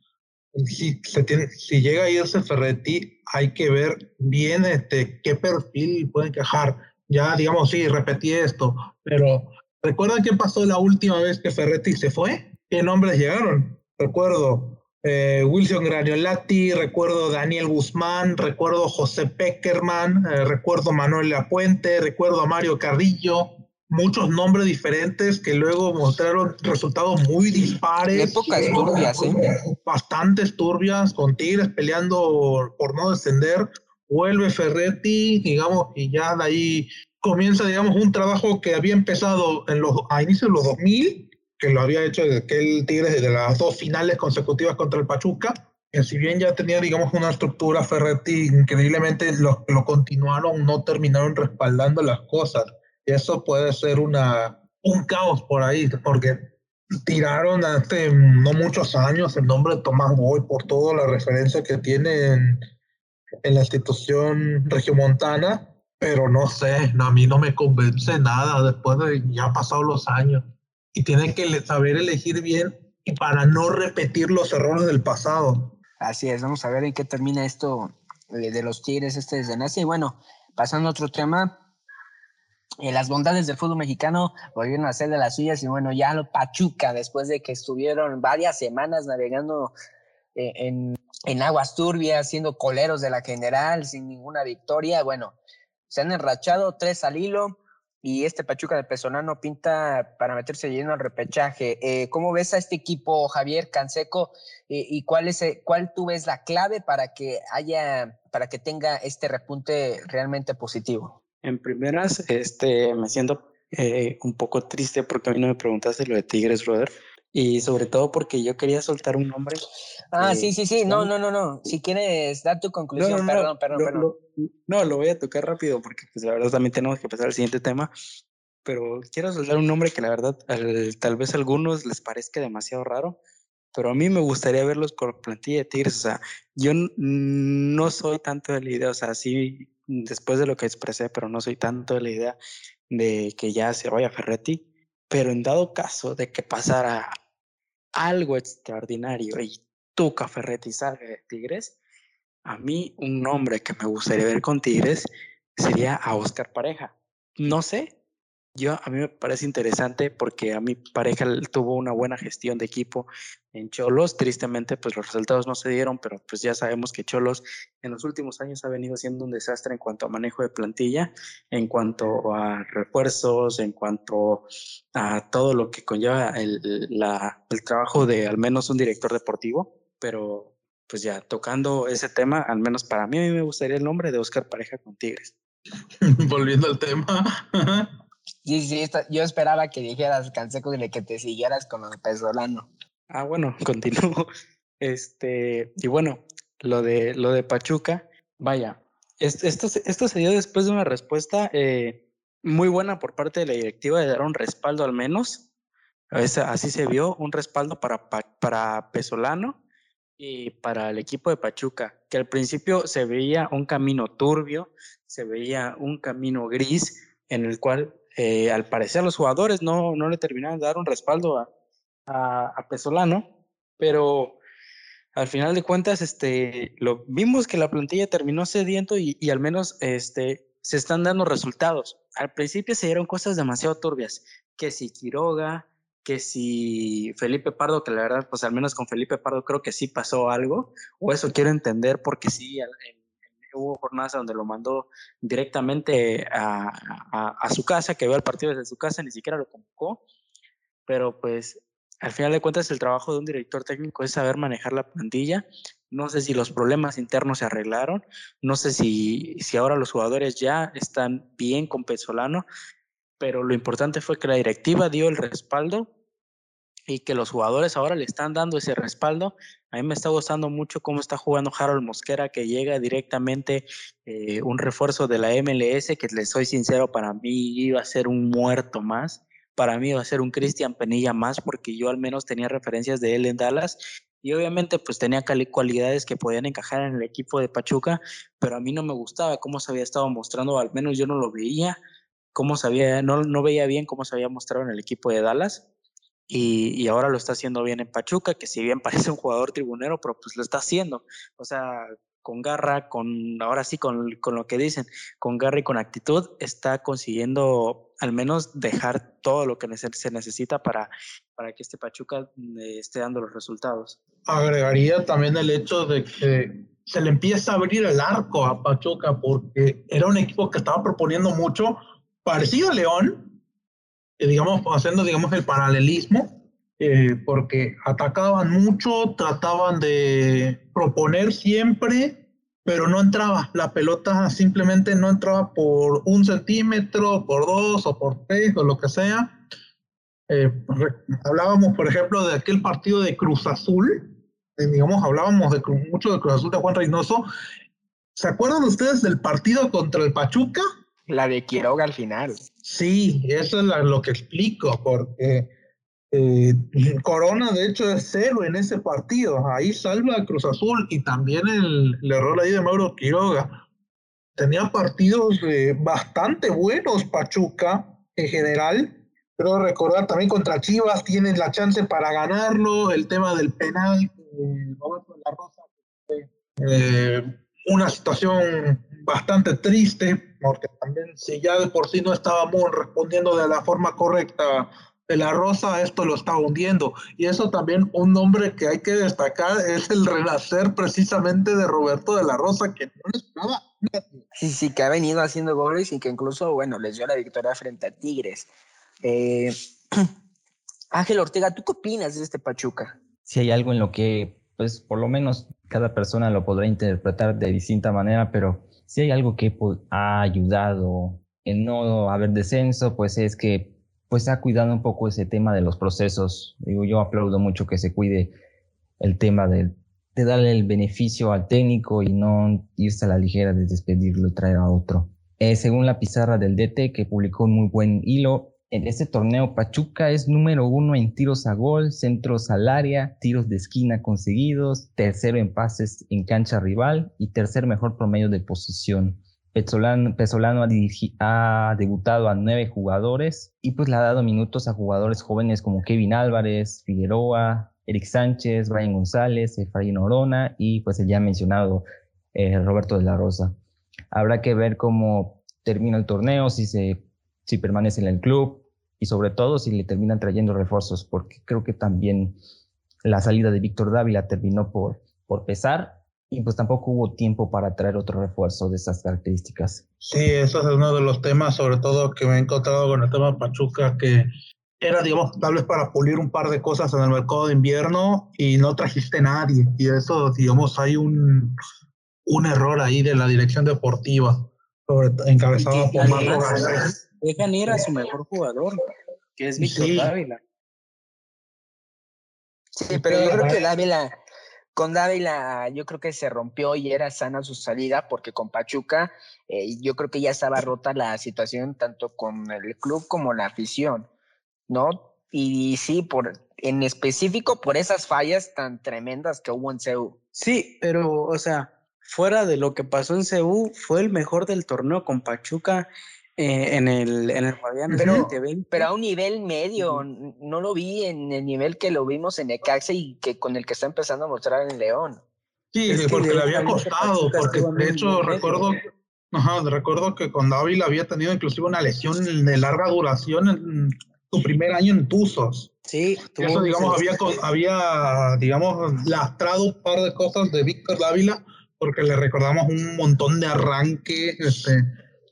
si, se tiene, si llega a irse Ferretti, hay que ver bien este, qué perfil puede encajar. Ya, digamos, sí, repetí esto, pero ¿recuerdan qué pasó la última vez que Ferretti se fue? ¿Qué nombres llegaron? Recuerdo eh, Wilson Graniolati, recuerdo Daniel Guzmán, recuerdo José Peckerman, eh, recuerdo Manuel Lapuente, recuerdo a Mario Carrillo, muchos nombres diferentes que luego mostraron resultados muy dispares. Épocas turbias, ¿eh? Bastantes turbias, con Tigres peleando por no descender. Vuelve Ferretti, digamos, y ya de ahí comienza, digamos, un trabajo que había empezado en los, a inicios de los 2000 que lo había hecho desde aquel Tigres desde las dos finales consecutivas contra el Pachuca. Que si bien ya tenía, digamos, una estructura Ferretti, increíblemente los que lo continuaron no terminaron respaldando las cosas. Y eso puede ser una, un caos por ahí, porque tiraron hace no muchos años el nombre de Tomás Boy por toda la referencia que tiene en, en la institución regiomontana, pero no sé, a mí no me convence nada después de ya pasado los años y tiene que saber elegir bien y para no repetir los errores del pasado. Así es, vamos a ver en qué termina esto de los Tigres este desde. Y bueno, pasando a otro tema, eh, las bondades del fútbol mexicano volvieron a ser de las suyas y bueno, ya lo Pachuca, después de que estuvieron varias semanas navegando eh, en, en aguas turbias, siendo coleros de la general, sin ninguna victoria. Bueno, se han enrachado tres al hilo y este Pachuca de Pesonano pinta para meterse lleno al repechaje. Eh, ¿Cómo ves a este equipo, Javier Canseco? Eh, ¿Y cuál, es, cuál tú ves la clave para que haya, para que tenga este repunte realmente positivo? En primeras, este, me siento eh, un poco triste porque a mí no me preguntaste lo de Tigres, brother. Y sobre todo porque yo quería soltar un nombre. Ah, sí, sí, sí. No, no, no, no. Si quieres dar tu conclusión, perdón, perdón, perdón. no, lo voy a tocar rápido porque pues, la verdad también tenemos que pasar al siguiente tema. Pero quiero soltar un nombre que la verdad tal vez a algunos les parezca demasiado raro, pero a mí me gustaría verlos con plantilla de Tigres. O sea, yo no soy tanto de la idea, o sea, sí, después de lo que expresé, pero no soy tanto de la idea de que ya se vaya Ferretti pero en dado caso de que pasara algo extraordinario y Tuca Ferretti de Tigres, a mí un nombre que me gustaría ver con Tigres sería a Oscar Pareja. No sé, yo a mí me parece interesante porque a mi pareja tuvo una buena gestión de equipo en Cholos. Tristemente, pues los resultados no se dieron, pero pues ya sabemos que Cholos en los últimos años ha venido siendo un desastre en cuanto a manejo de plantilla, en cuanto a refuerzos, en cuanto a todo lo que conlleva el, el trabajo de al menos un director deportivo. Pero pues ya tocando ese tema, al menos para mí, a mí me gustaría el nombre de Oscar Pareja con Tigres. Volviendo al tema. Sí, sí, yo esperaba que dijeras, Canseco, de que te siguieras con Pesolano. Ah, bueno, continúo. Este, y bueno, lo de, lo de Pachuca, vaya, esto, esto, se dio después de una respuesta eh, muy buena por parte de la directiva de dar un respaldo al menos. así se vio, un respaldo para, para Pesolano y para el equipo de Pachuca, que al principio se veía un camino turbio, se veía un camino gris en el cual eh, al parecer los jugadores no, no le terminaron de dar un respaldo a, a, Pesolano, pero al final de cuentas este, lo, vimos que la plantilla terminó sediento y, y, al menos este, se están dando resultados. Al principio se dieron cosas demasiado turbias, que si Quiroga, que si Felipe Pardo, que la verdad, pues al menos con Felipe Pardo creo que sí pasó algo, o eso quiero entender porque sí, hubo jornadas donde lo mandó directamente a, su casa, que vio el partido desde su casa, ni siquiera lo convocó, pero pues al final de cuentas el trabajo de un director técnico es saber manejar la plantilla. No sé si los problemas internos se arreglaron, no sé si, si ahora los jugadores ya están bien con Pesolano, pero lo importante fue que la directiva dio el respaldo y que los jugadores ahora le están dando ese respaldo. A mí me está gustando mucho cómo está jugando Harold Mosquera, que llega directamente eh, un refuerzo de la MLS, que les soy sincero, para mí iba a ser un muerto más. Para mí iba a ser un Cristian Penilla más, porque yo al menos tenía referencias de él en Dallas y obviamente pues tenía cualidades que podían encajar en el equipo de Pachuca, pero a mí no me gustaba cómo se había estado mostrando, al menos yo no lo veía, cómo sabía, no, no veía bien cómo se había mostrado en el equipo de Dallas y, ahora lo está haciendo bien en Pachuca, que si bien parece un jugador tribunero, pero pues lo está haciendo. O sea, con garra, con ahora sí, con, con, lo que dicen, con garra y con actitud, está consiguiendo al menos dejar todo lo que se necesita para, para que este Pachuca eh, esté dando los resultados. Agregaría también el hecho de que se le empieza a abrir el arco a Pachuca porque era un equipo que estaba proponiendo mucho, parecido a León, digamos, haciendo, digamos, el paralelismo, eh, porque atacaban mucho, trataban de proponer siempre, pero no entraba. La pelota simplemente no entraba por un centímetro, por dos o por tres o lo que sea. Eh, hablábamos, por ejemplo, de aquel partido de Cruz Azul, digamos, hablábamos de, mucho de Cruz Azul de Juan Reynoso. ¿Se acuerdan ustedes del partido contra el Pachuca? La de Quiroga al final. Sí, eso es lo que explico, porque eh, Corona de hecho es cero en ese partido. Ahí salva a Cruz Azul y también el, error ahí de Mauro Quiroga. Tenía partidos eh, bastante buenos Pachuca en general, pero recordar también contra Chivas tienen la chance para ganarlo, el tema del penal, eh, la Rosa, una situación bastante triste, porque también si ya de por sí no estábamos respondiendo de la forma correcta de la Rosa esto lo está hundiendo. Y eso también un nombre que hay que destacar es el renacer precisamente de Roberto de la Rosa, que no le esperaba. Sí, sí, que ha venido haciendo goles y que incluso, bueno, les dio la victoria frente a Tigres. Eh, Ángel Ortega, ¿tú qué opinas de este Pachuca? Si hay algo en lo que, pues, por lo menos cada persona lo podrá interpretar de distinta manera, pero si hay algo que ha ayudado en no haber descenso, pues es que pues ha cuidado un poco ese tema de los procesos. Digo, yo aplaudo mucho que se cuide el tema de, de darle el beneficio al técnico y no irse a la ligera de despedirlo y traer a otro. Eh, según la pizarra del DT, que publicó un muy buen hilo, en este torneo Pachuca es número uno en tiros a gol, centros al área, tiros de esquina conseguidos, tercero en pases en cancha rival y tercer mejor promedio de posición. Pesolano, ha, debutado a nueve jugadores y pues le ha dado minutos a jugadores jóvenes como Kevin Álvarez, Figueroa, Eric Sánchez, Brian González, Efraín Orona y pues el ya mencionado eh, Roberto de la Rosa. Habrá que ver cómo termina el torneo, si, se, si permanece en el club y sobre todo si le terminan trayendo refuerzos, porque creo que también la salida de Víctor Dávila terminó por, por pesar y pues tampoco hubo tiempo para traer otro refuerzo de esas características. Sí, eso es uno de los temas, sobre todo que me he encontrado con el tema Pachuca, que era, digamos, tal vez para pulir un par de cosas en el mercado de invierno y no trajiste nadie. Y eso, digamos, hay un, un error ahí de la dirección deportiva, sobre, encabezada por Marco Garcés. Dejan ir a su mejor jugador, que es Víctor Dávila. Sí, pero yo creo que Dávila con Dávila yo creo que se rompió y era sana su salida porque con Pachuca eh, yo creo que ya estaba rota la situación tanto con el club como la afición, ¿no? Y sí, por, en específico por esas fallas tan tremendas que hubo en CEU. Sí, pero o sea, fuera de lo que pasó en CEU, fue el mejor del torneo con Pachuca eh, en el, en el pero, pero a un nivel medio, no lo vi en el nivel que lo vimos en Ecaxa y que con el que está empezando a mostrar en León. Sí, porque le había costado, porque de hecho recuerdo, ajá, recuerdo que con Dávila había tenido inclusive una lesión de larga duración en su primer año en Tuzos. Sí, eso digamos había, había digamos lastrado un par de cosas de Víctor Dávila porque le recordamos un montón de arranque, este,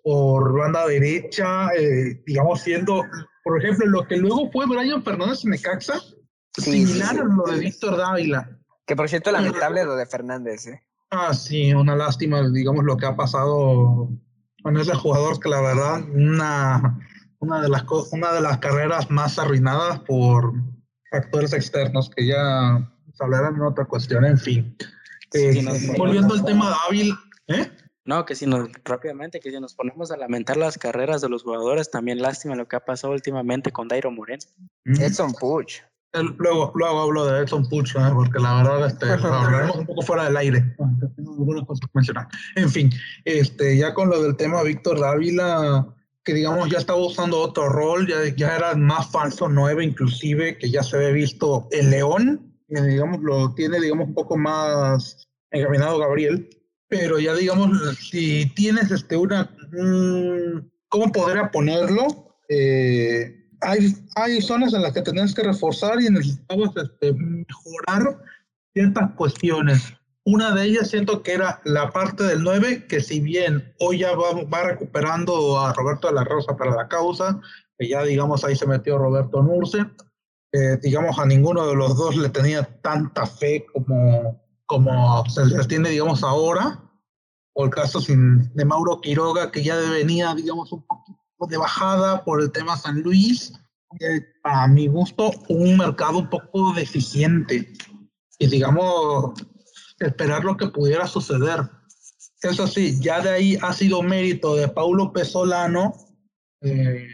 por banda derecha, eh, digamos, siendo, por ejemplo, lo que luego fue Brian Fernández en Necaxa, similar a lo de Víctor Dávila. Que por cierto, lamentable lo de Fernández, ¿eh? Ah, sí, una lástima, digamos, lo que ha pasado con ese jugador que la verdad, una, una, de, las, una de las carreras más arruinadas por factores externos que ya hablarán en otra cuestión, en fin. Eh, volviendo al tema Dávila, ¿eh? No, que si nos, rápidamente, que si nos ponemos a lamentar las carreras de los jugadores, también lástima lo que ha pasado últimamente con Dairo Moreno. Edson Puch. Luego, luego hablo de Edson Puch, ¿eh? porque la verdad este, hablaremos un poco fuera del aire. En fin, este, ya con lo del tema Víctor Dávila, que digamos ya estaba usando otro rol, ya, ya era más falso 9 inclusive, que ya se ve visto en León, que digamos lo tiene digamos un poco más encaminado Gabriel pero ya digamos, si tienes este una, ¿cómo podría ponerlo? Eh, hay, hay zonas en las que tenés que reforzar y necesitamos este, mejorar ciertas cuestiones. Una de ellas siento que era la parte del 9, que si bien hoy ya va, va recuperando a Roberto de la Rosa para la causa, que ya digamos ahí se metió Roberto Nurce, eh, digamos a ninguno de los dos le tenía tanta fe como, como se tiene digamos ahora, o el caso de Mauro Quiroga, que ya venía, digamos, un poquito de bajada por el tema San Luis. a mi gusto, un mercado un poco deficiente. Y, digamos, esperar lo que pudiera suceder. Eso sí, ya de ahí ha sido mérito de Paulo Pesolano eh,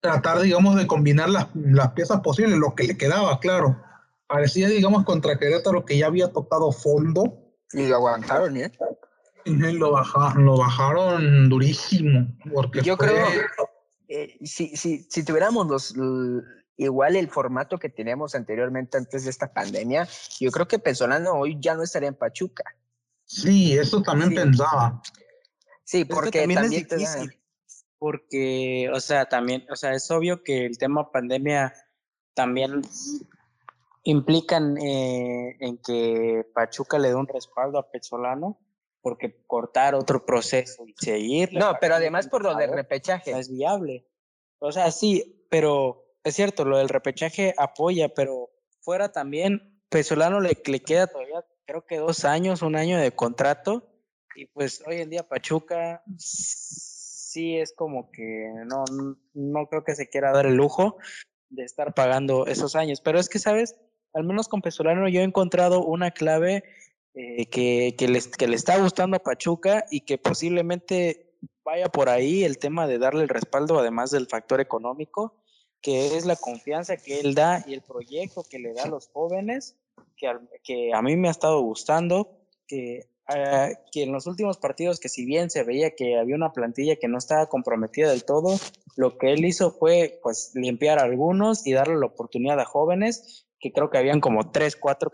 tratar, digamos, de combinar las, las piezas posibles, lo que le quedaba, claro. Parecía, digamos, contra Querétaro que ya había tocado fondo. Y lo aguantaron, ¿eh? Lo bajaron, lo bajaron durísimo. Porque Yo creo, eh, si, si, si tuviéramos los, igual el formato que teníamos anteriormente antes de esta pandemia, yo creo que Pesolano hoy ya no estaría en Pachuca. Sí, eso también pensaba. Sí, porque también, es difícil. Porque, o sea, también, o sea, es obvio que el tema pandemia también implican eh, en que Pachuca le dé un respaldo a Pesolano porque cortar otro proceso y seguir. No, pero además por lo del repechaje. Es viable. O sea, sí, pero es cierto, lo del repechaje apoya, pero fuera también, Pesolano le, le queda todavía, creo que dos años, un año de contrato, y pues hoy en día Pachuca sí es como que no, no creo que se quiera dar el lujo de estar pagando esos años, pero es que, ¿sabes? Al menos con Pesolano yo he encontrado una clave eh, que, que, le está gustando a Pachuca y que posiblemente vaya por ahí el tema de darle el respaldo, además del factor económico, que es la confianza que él da y el proyecto que le da a los jóvenes, que que a mí me ha estado gustando, que, uh, que en los últimos partidos, que si bien se veía que había una plantilla que no estaba comprometida del todo, lo que él hizo fue pues limpiar a algunos y darle la oportunidad a jóvenes, que creo que habían como tres, cuatro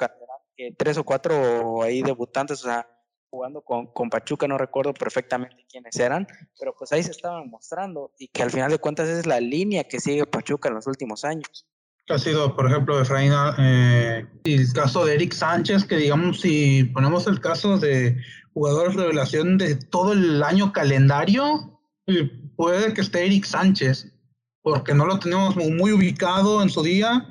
tres o cuatro ahí debutantes, o sea, jugando con, con, Pachuca, no recuerdo perfectamente quiénes eran, pero pues ahí se estaban mostrando y que al final de cuentas es la línea que sigue Pachuca en los últimos años. Ha sido, por ejemplo, Efraín, eh, el caso de Eric Sánchez, que digamos, si ponemos el caso de jugadores revelación de todo el año calendario, puede que esté Eric Sánchez, porque no lo tenemos muy ubicado en su día,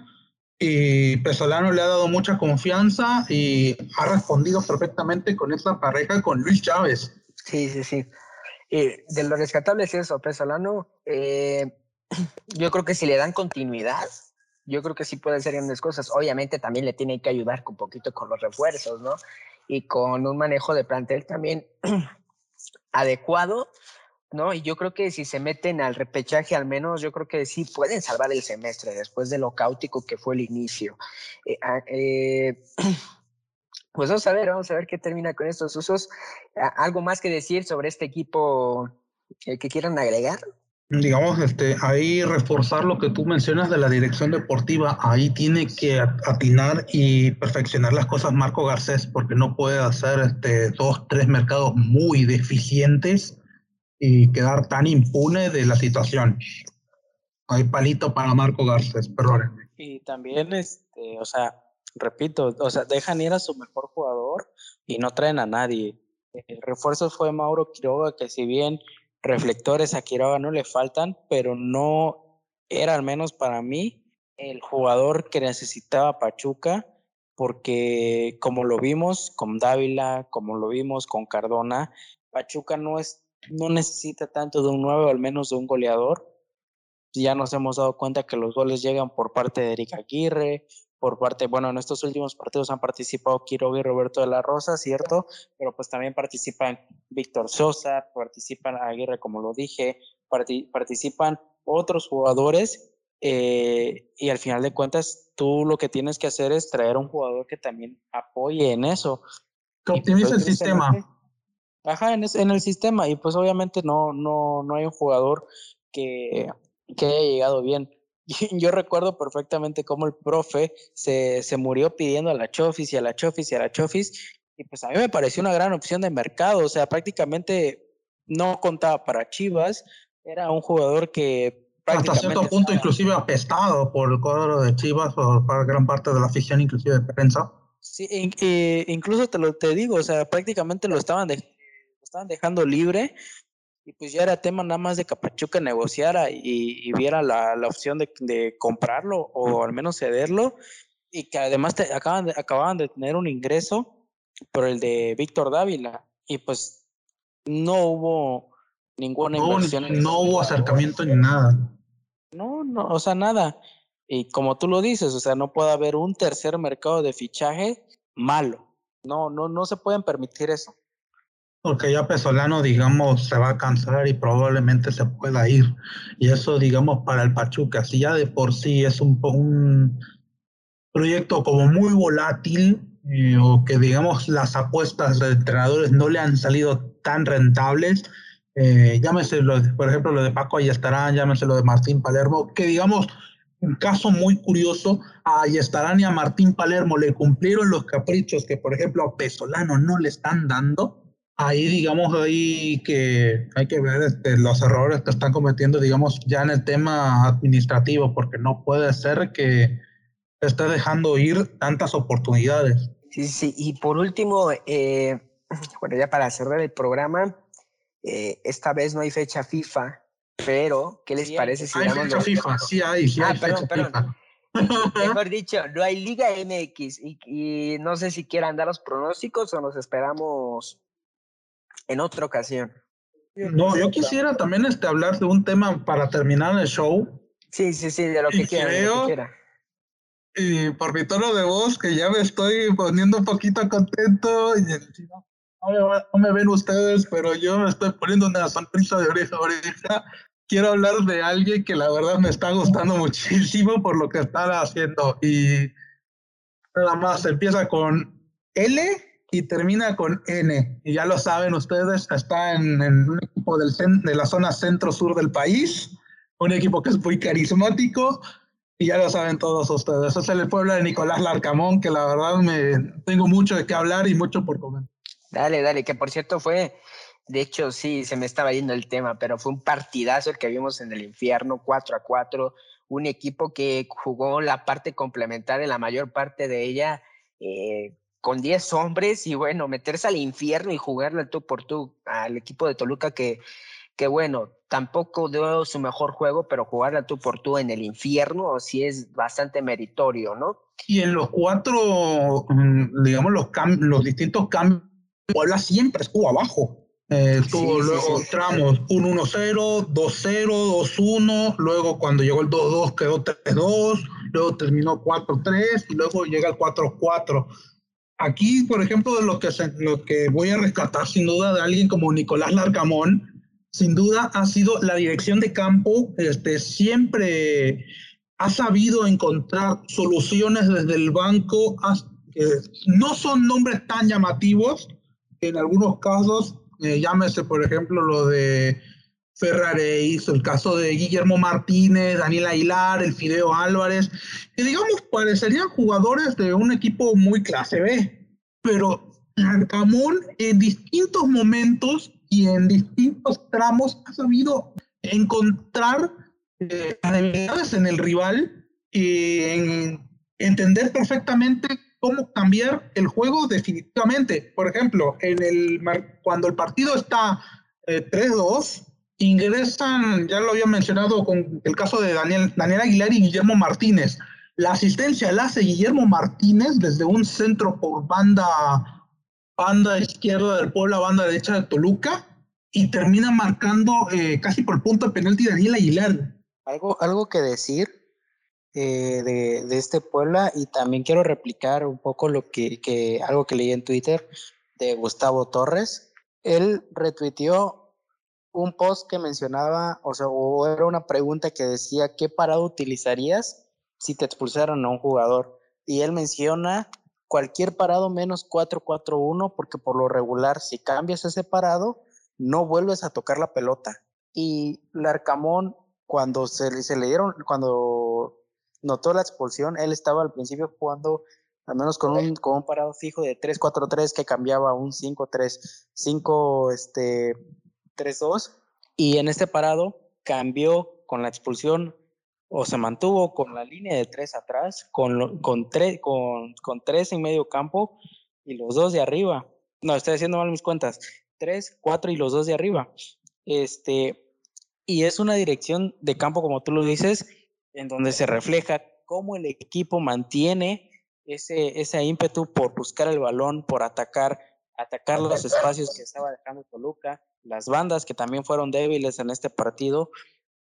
y Pesolano le ha dado mucha confianza y ha respondido perfectamente con esta pareja con Luis Chávez. Sí, sí, sí. Y de lo rescatable es eso, Pesolano, eh, yo creo que si le dan continuidad, yo creo que sí puede ser grandes cosas. Obviamente también le tiene que ayudar un poquito con los refuerzos, ¿no? Y con un manejo de plantel también adecuado ¿no? Y yo creo que si se meten al repechaje, al menos yo creo que sí pueden salvar el semestre después de lo caótico que fue el inicio. Eh, ah, eh, pues vamos a ver, vamos a ver qué termina con estos usos. ¿Algo más que decir sobre este equipo eh, que quieran agregar? Digamos, este, ahí reforzar lo que tú mencionas de la dirección deportiva, ahí tiene que atinar y perfeccionar las cosas Marco Garcés, porque no puede hacer este, dos, tres mercados muy deficientes y quedar tan impune de la situación. Hay palito para Marco Garcés, perdón. Y también, este, o sea, repito, o sea, dejan ir a su mejor jugador y no traen a nadie. El refuerzo fue Mauro Quiroga, que si bien reflectores a Quiroga no le faltan, pero no era al menos para mí el jugador que necesitaba Pachuca, porque como lo vimos con Dávila, como lo vimos con Cardona, Pachuca no es no necesita tanto de un 9 al menos de un goleador. Ya nos hemos dado cuenta que los goles llegan por parte de Erika Aguirre, por parte, bueno, en estos últimos partidos han participado Quiroga y Roberto de la Rosa, ¿cierto? Pero pues también participan Víctor Sosa, participan Aguirre, como lo dije, participan otros jugadores eh, y al final de cuentas tú lo que tienes que hacer es traer un jugador que también apoye en eso. Que optimice el sistema Ajá, en, en, el sistema. Y pues obviamente no, no, no hay un jugador que, que haya llegado bien. Yo recuerdo perfectamente cómo el profe se, se murió pidiendo a la Chofis y a la Chofis y a la Chofis. Y pues a mí me pareció una gran opción de mercado. O sea, prácticamente no contaba para Chivas. Era un jugador que hasta cierto punto inclusive apestado por el cuadro de Chivas o para gran parte de la afición inclusive de prensa. Sí, e, incluso te lo te digo, o sea, prácticamente lo estaban de, estaban dejando libre y pues ya era tema nada más de que Pachuca negociara y, viera la, la opción de, de, comprarlo o al menos cederlo y que además te, acaban de, acababan de tener un ingreso por el de Víctor Dávila y pues no hubo ninguna no, inversión. No hubo acercamiento ni nada. No, no, o sea, nada. Y como tú lo dices, o sea, no puede haber un tercer mercado de fichaje malo. No, no, no se pueden permitir eso. Porque ya Pesolano, digamos, se va a cansar y probablemente se pueda ir. Y eso, digamos, para el Pachuca, si ya de por sí es un, proyecto como muy volátil, eh, o que, digamos, las apuestas de entrenadores no le han salido tan rentables, eh, llámese, lo por ejemplo, lo de Paco Ayestarán, llámese lo de Martín Palermo, que, digamos, un caso muy curioso, a Ayestarán y a Martín Palermo le cumplieron los caprichos que, por ejemplo, a Pesolano no le están dando ahí digamos ahí que hay que ver este, los errores que están cometiendo digamos ya en el tema administrativo porque no puede ser que esté dejando ir tantas oportunidades. Sí, sí, y por último, eh, bueno, ya para cerrar el programa, eh, esta vez no hay fecha FIFA, pero ¿qué les parece si hay fecha FIFA? Sí hay, sí ah, hay fecha FIFA. Mejor dicho, no hay Liga MX y, y, no sé si quieran dar los pronósticos o nos esperamos en otra ocasión. No, yo quisiera también este, hablar de un tema para terminar el show. Sí, sí, sí, de lo que, quiera, Y por mi tono de voz, que ya me estoy poniendo un poquito contento. Y, no, no, me, ven ustedes, pero yo me estoy poniendo una sonrisa de oreja a oreja. Quiero hablar de alguien que la verdad me está gustando muchísimo por lo que está haciendo. Y nada más, empieza con L y termina con N. Y ya lo saben ustedes, está en, un equipo del, de la zona centro-sur del país, un equipo que es muy carismático, y ya lo saben todos ustedes. es el pueblo de Nicolás Larcamón, que la verdad me tengo mucho de qué hablar y mucho por comentar. Dale, dale, que por cierto fue, de hecho sí, se me estaba yendo el tema, pero fue un partidazo el que vimos en el infierno, 4 a 4, un equipo que jugó la parte complementaria, la mayor parte de ella, eh, con 10 hombres y bueno, meterse al infierno y jugarle tú por tú al equipo de Toluca que, que bueno, tampoco dio su mejor juego, pero jugarle tú por tú en el infierno sí es bastante meritorio, ¿no? Y en los cuatro, mm, digamos, los, los distintos cambios, Puebla siempre estuvo abajo. Eh, estuvo luego tramos 1-1-0, 2-0, 2-1, luego cuando llegó el 2-2 quedó 3-2, luego terminó 4-3 y luego llega el 4-4. Aquí, por ejemplo, de lo que, lo que voy a rescatar sin duda de alguien como Nicolás Larcamón, sin duda ha sido la dirección de campo, este, siempre ha sabido encontrar soluciones desde el banco, que no son nombres tan llamativos, en algunos casos, eh, llámese por ejemplo lo de Ferraréis, el caso de Guillermo Martínez, Daniel Aguilar, el Fideo Álvarez, que digamos parecerían jugadores de un equipo muy clase B, pero Camón en distintos momentos y en distintos tramos ha sabido encontrar eh, debilidades en el rival y en entender perfectamente cómo cambiar el juego definitivamente. Por ejemplo, en el, cuando el partido está 3-2, eh, ingresan, ya lo había mencionado con el caso de Daniel, Daniel Aguilar y Guillermo Martínez. La asistencia la hace Guillermo Martínez desde un centro por banda, banda izquierda del Puebla, banda derecha de Toluca, y termina marcando eh, casi por punto de penalti Daniel Aguilar. Algo, algo que decir eh, de, de, este Puebla, y también quiero replicar un poco lo que, que, algo que leí en Twitter de Gustavo Torres. Él retuiteó un post que mencionaba, o sea, o era una pregunta que decía, ¿qué parado utilizarías si te expulsaron a un jugador? Y él menciona cualquier parado menos 4-4-1, porque por lo regular, si cambias ese parado, no vuelves a tocar la pelota. Y Larcamón, cuando se, se le dieron, cuando notó la expulsión, él estaba al principio jugando al menos con un, con un parado fijo de 3-4-3 que cambiaba a un 5-3, 5, este, 3-2 y en este parado cambió con la expulsión o se mantuvo con la línea de tres atrás, con, con, tres, con, con tres en medio campo y los dos de arriba. No, estoy haciendo mal mis cuentas. Tres, cuatro y los dos de arriba. Este, y es una dirección de campo, como tú lo dices, en donde se refleja cómo el equipo mantiene ese, ese ímpetu por buscar el balón, por atacar, atacar los espacios que estaba dejando Toluca, las bandas que también fueron débiles en este partido.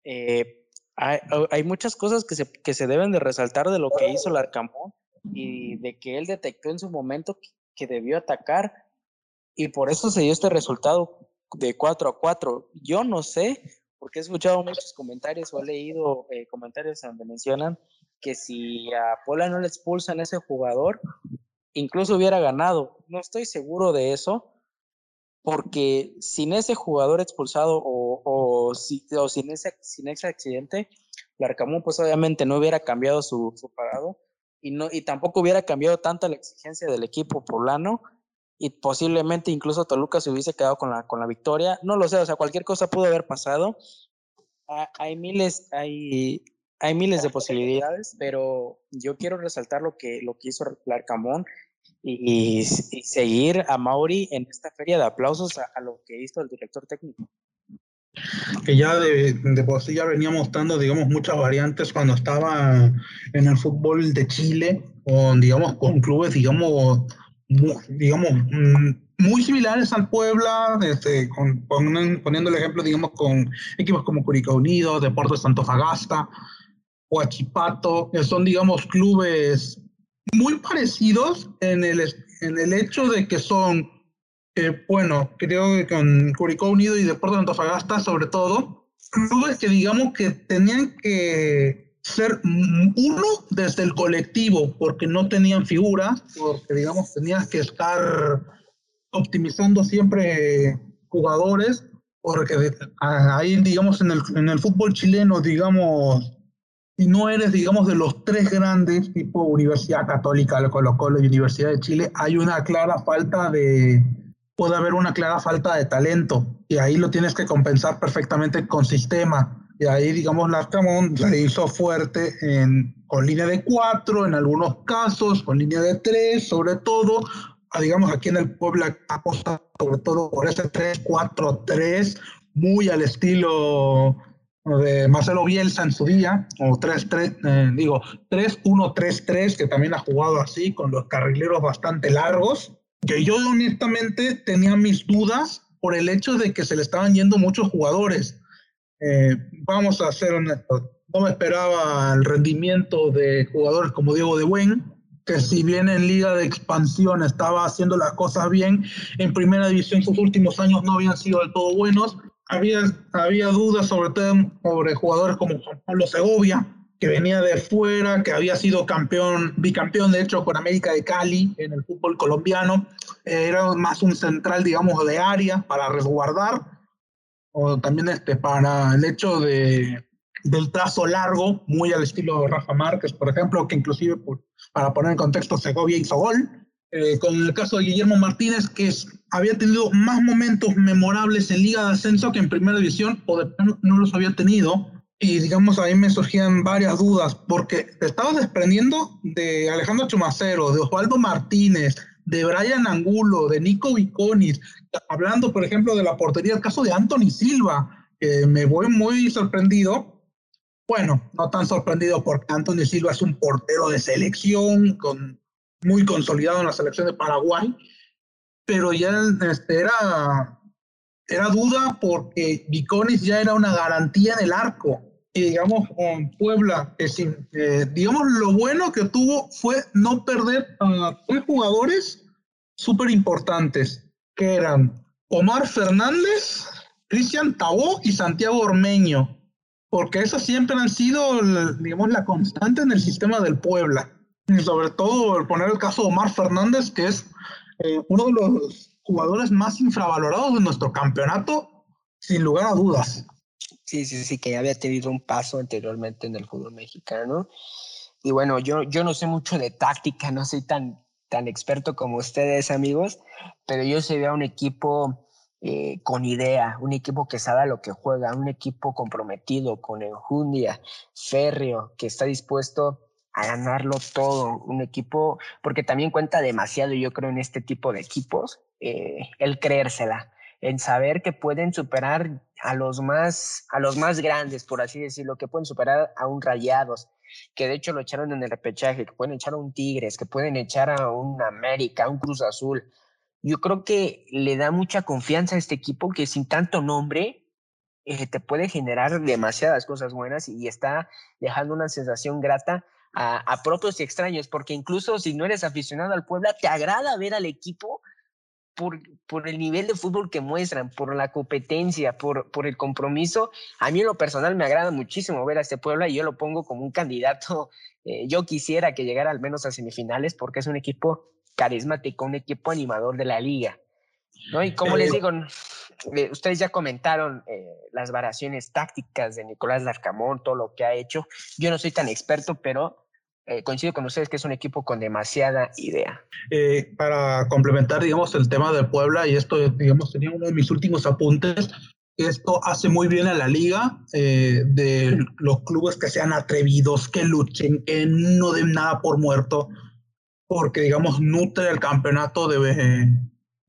Eh, hay, muchas cosas que se, que se deben de resaltar de lo que hizo el Arcamón y de que él detectó en su momento que, debió atacar y por eso se dio este resultado de 4 a 4. Yo no sé, porque he escuchado muchos comentarios o he leído eh, comentarios donde mencionan que si a Pola no le expulsan a ese jugador, incluso hubiera ganado. No estoy seguro de eso, porque sin ese jugador expulsado o, o, sin, ese, sin ese accidente, Larcamón pues obviamente no hubiera cambiado su, su, parado y, no, y tampoco hubiera cambiado tanta la exigencia del equipo poblano y posiblemente incluso Toluca se hubiese quedado con la, con la victoria. No lo sé, o sea, cualquier cosa pudo haber pasado. hay miles, hay, hay miles de posibilidades, pero yo quiero resaltar lo que, lo que hizo Larcamón y, y, seguir a Mauri en esta feria de aplausos a, lo que hizo el director técnico. Que ya de, de por sí ya venía mostrando, digamos, muchas variantes cuando estaba en el fútbol de Chile, con, digamos, con clubes, digamos, digamos, mm, muy similares al Puebla, este, con, poniendo el ejemplo, digamos, con equipos como Curicó Unido, Deportes Santofagasta, Huachipato, que son, digamos, clubes muy parecidos en el, en el hecho de que son, eh, bueno, creo que con Curicó Unido y Deportes Antofagasta, sobre todo, clubes que, digamos, que tenían que ser uno desde el colectivo, porque no tenían figuras, porque digamos tenías que estar optimizando siempre jugadores, porque ahí digamos en el, en el fútbol chileno, digamos, si no eres digamos de los tres grandes, tipo Universidad Católica, Colo Colo y Universidad de Chile, hay una clara falta de, puede haber una clara falta de talento, y ahí lo tienes que compensar perfectamente con sistema. Y ahí, digamos, Larcamón se hizo fuerte en, con línea de cuatro, en algunos casos, con línea de tres, sobre todo, digamos, aquí en el Puebla aposta sobre todo por ese 3-4-3, muy al estilo de Marcelo Bielsa en su día, o 3-3, eh, digo, 3-1-3-3, que también ha jugado así, con los carrileros bastante largos, que yo honestamente tenía mis dudas por el hecho de que se le estaban yendo muchos jugadores. Eh, vamos a ser honestos, no me esperaba el rendimiento de jugadores como Diego de Buen, que si bien en Liga de Expansión estaba haciendo las cosas bien, en Primera División sus últimos años no habían sido del todo buenos. Había, había dudas sobre todo sobre jugadores como Juan Pablo Segovia, que venía de fuera, que había sido campeón, bicampeón de hecho con América de Cali en el fútbol colombiano. era más un central, digamos, de área para resguardar o también este, para el hecho de, del trazo largo, muy al estilo de Rafa Márquez, por ejemplo, que inclusive para poner en contexto Segovia hizo gol. Eh, con el caso de Guillermo Martínez, que había tenido más momentos memorables en Liga de Ascenso que en Primera División, o de no los había tenido. Y digamos, ahí me surgían varias dudas, porque te estabas desprendiendo de Alejandro Chumacero, de Osvaldo Martínez, de Brian Angulo, de Nico Viconis, hablando, por ejemplo, de la portería, el caso de Anthony Silva, que me voy muy sorprendido. Bueno, no tan sorprendido porque Anthony Silva es un portero de selección, con, muy consolidado en la selección de Paraguay, pero ya este, era, era duda porque Viconis ya era una garantía en el arco y digamos con Puebla, eh, digamos lo bueno que tuvo fue no perder a tres jugadores súper importantes, que eran Omar Fernández, Cristian Tabó y Santiago Ormeño, porque esos siempre han sido, digamos, la constante en el sistema del Puebla. Y sobre todo poner el caso de Omar Fernández, que es eh, uno de los jugadores más infravalorados de nuestro campeonato, sin lugar a dudas. Sí, sí, sí, que ya había tenido un paso anteriormente en el fútbol mexicano. Y bueno, yo, yo no sé mucho de táctica, no soy tan, tan experto como ustedes, amigos, pero yo se veo un equipo eh, con idea, un equipo que sabe lo que juega, un equipo comprometido, con enjundia, férreo, que está dispuesto a ganarlo todo, un equipo, porque también cuenta demasiado, yo creo, en este tipo de equipos, eh, el creérsela, en saber que pueden superar a los más, a los más grandes, por así decirlo, que pueden superar a un Rayados, que de hecho lo echaron en el repechaje, que pueden echar a un Tigres, que pueden echar a un América, a un Cruz Azul. Yo creo que le da mucha confianza a este equipo que sin tanto nombre eh, te puede generar demasiadas cosas buenas y está dejando una sensación grata a, a propios y extraños, porque incluso si no eres aficionado al Puebla, te agrada ver al equipo por, por, el nivel de fútbol que muestran, por la competencia, por, por el compromiso. A mí en lo personal me agrada muchísimo ver a este Puebla y yo lo pongo como un candidato. Eh, yo quisiera que llegara al menos a semifinales porque es un equipo carismático, un equipo animador de la liga. ¿no? Y como les eh, digo, eh, ustedes ya comentaron las variaciones tácticas de Nicolás Larcamón, todo lo que ha hecho. Yo no soy tan experto, pero eh, coincido con ustedes que es un equipo con demasiada idea. Eh, para complementar, digamos, el tema de Puebla, y esto, digamos, tenía uno de mis últimos apuntes, esto hace muy bien a la liga, eh, de los clubes que sean atrevidos, que luchen, que no den nada por muerto, porque, digamos, nutre el campeonato de,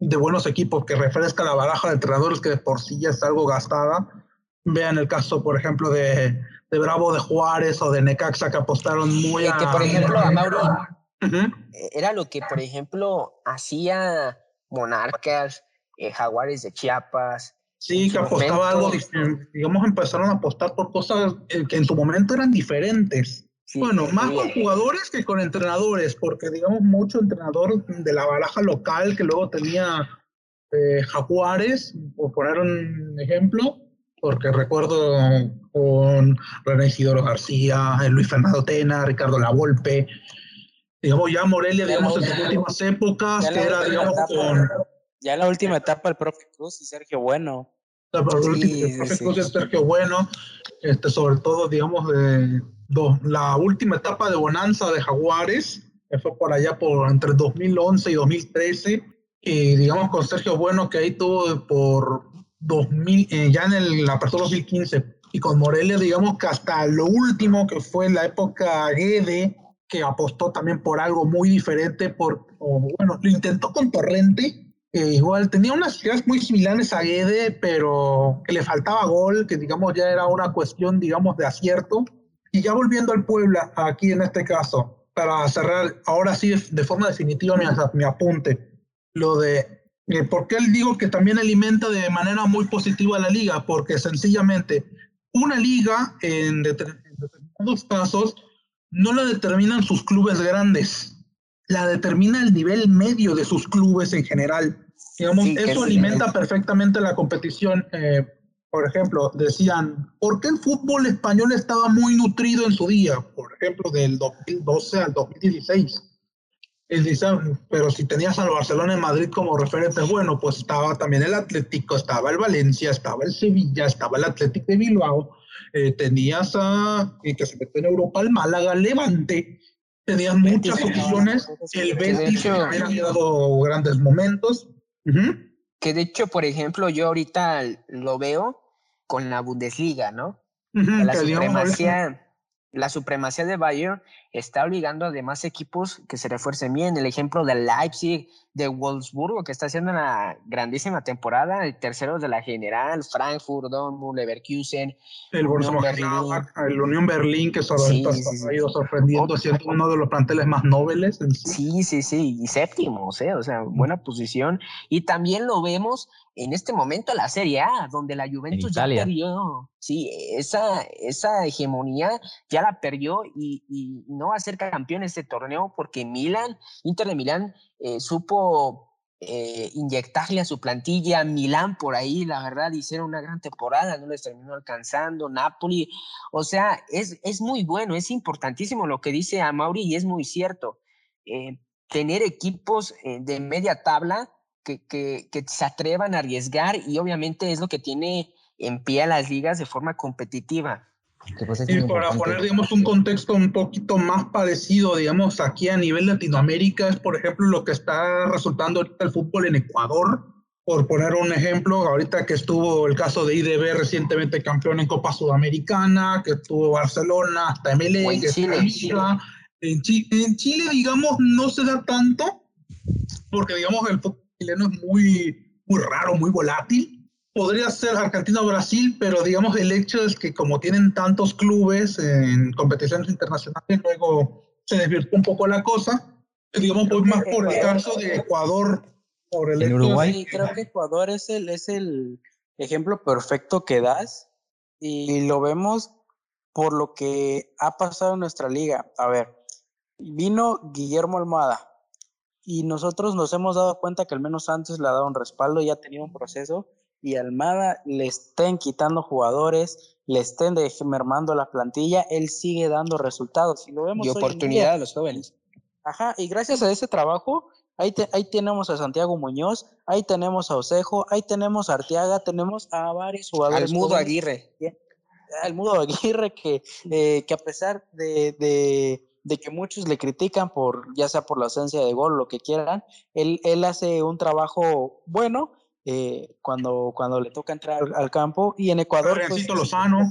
de buenos equipos, que refresca la baraja de entrenadores que de por sí ya está algo gastada. Vean el caso, por ejemplo, de de Bravo de Juárez o de Necaxa que apostaron muy a... Que por ejemplo, a Mauro, era lo que por ejemplo hacía Monarcas, eh, Jaguares de Chiapas. Sí, que apostaba algo, digamos, empezaron a apostar por cosas que en su momento eran diferentes. bueno, más con jugadores que con entrenadores, porque digamos mucho entrenador de la baraja local que luego tenía eh, Jaguares, por poner un ejemplo, porque recuerdo con René Isidoro García, Luis Fernando Tena, Ricardo Lavolpe, digamos ya Morelia, digamos en sus últimas épocas, que era, digamos, con... Ya en la última etapa el profe Cruz y Sergio Bueno. La, sí, el profe Cruz y Sergio Bueno, este, sobre todo, digamos, de la última etapa de bonanza de Jaguares, que fue por allá por entre 2011 y 2013, y digamos con Sergio Bueno, que ahí tuvo por 2000, eh, ya en el, la apertura 2015, y con Morelia, digamos que hasta lo último, que fue la época Guede, que apostó también por algo muy diferente, por, bueno, lo intentó con Torrente, igual tenía unas ideas muy similares a Guede, pero que le faltaba gol, que digamos ya era una cuestión, digamos, de acierto. Y ya volviendo al Puebla, aquí en este caso, para cerrar, ahora sí de forma definitiva mi, mi apunte, lo de eh, ¿Por qué digo que también alimenta de manera muy positiva a la liga? Porque sencillamente una liga en, determinados casos no la determinan sus clubes grandes, la determina el nivel medio de sus clubes en general. Digamos, eso alimenta perfectamente la competición. Eh, por ejemplo, decían, ¿por qué el fútbol español estaba muy nutrido en su día? Por ejemplo, del 2012 al 2016 pero si tenías al Barcelona en Madrid como referente, bueno, pues estaba también el Atlético, estaba el Valencia, estaba el Sevilla, estaba el Atlético de Bilbao, eh, tenías a, que se metió en Europa, el Málaga, Levante, tenías muchas opciones, el Betis había dado grandes momentos. Que de hecho, por ejemplo, yo ahorita lo veo con la Bundesliga, ¿no? la supremacía la supremacía de Bayern está obligando a demás equipos que se refuercen bien. El ejemplo de Leipzig, de Wolfsburgo, que está haciendo una grandísima temporada, el tercero de la general, Frankfurt, Dortmund, Leverkusen, el Unión Berlín, el Unión Berlín, que ha ido sorprendiendo, siendo uno de los planteles más nobles. Sí. sí, sí, y séptimos, ¿eh? o sea, buena posición. Y también lo vemos en este momento la Serie A, donde la Juventus ya perdió. Sí, esa, esa hegemonía ya la perdió y, y, no va a ser campeón este torneo porque Milan, Inter de Milán, eh, supo eh, inyectarle a su plantilla. Milán por ahí, la verdad, hicieron una gran temporada, no les terminó alcanzando. Napoli, o sea, es, es muy bueno, es importantísimo lo que dice a Mauri y es muy cierto. Eh, tener equipos de media tabla que, se atrevan a arriesgar y obviamente es lo que tiene en pie a las ligas de forma competitiva. Y para poner, digamos, un contexto un poquito más parecido, digamos, aquí a nivel Latinoamérica, es por ejemplo lo que está resultando ahorita el fútbol en Ecuador. Por poner un ejemplo, ahorita que estuvo el caso de IDB recientemente campeón en Copa Sudamericana, que estuvo Barcelona, hasta MLE, que Chile. En, en Chile, digamos, no se da tanto, porque digamos el fútbol chileno es muy, muy raro, muy volátil. Podría ser Argentina o Brasil, pero digamos el hecho es que como tienen tantos clubes en competiciones internacionales, luego se desvirtuó un poco la cosa. Digamos, voy más por el caso de Ecuador, por el Uruguay. creo que Ecuador es el, es el ejemplo perfecto que das y lo vemos por lo que ha pasado en nuestra liga. A ver, vino Guillermo Almada, y nosotros nos hemos dado cuenta que al menos antes le ha dado un respaldo, ya ha tenido un proceso y Almada le estén quitando jugadores, le estén mermando la plantilla, él sigue dando resultados. Y, lo vemos y oportunidad a los jóvenes. Ajá, y gracias a ese trabajo, ahí, ahí tenemos a Santiago Muñoz, ahí tenemos a Osejo, ahí tenemos a Arteaga, tenemos a varios jugadores. Al Mudo Aguirre. Al Mudo Aguirre, que, eh, que a pesar de de que muchos le critican por, ya sea por la ausencia de gol, lo que quieran, él, él hace un trabajo bueno eh, cuando, cuando le toca entrar al, campo y en Ecuador... Pues, Lozano.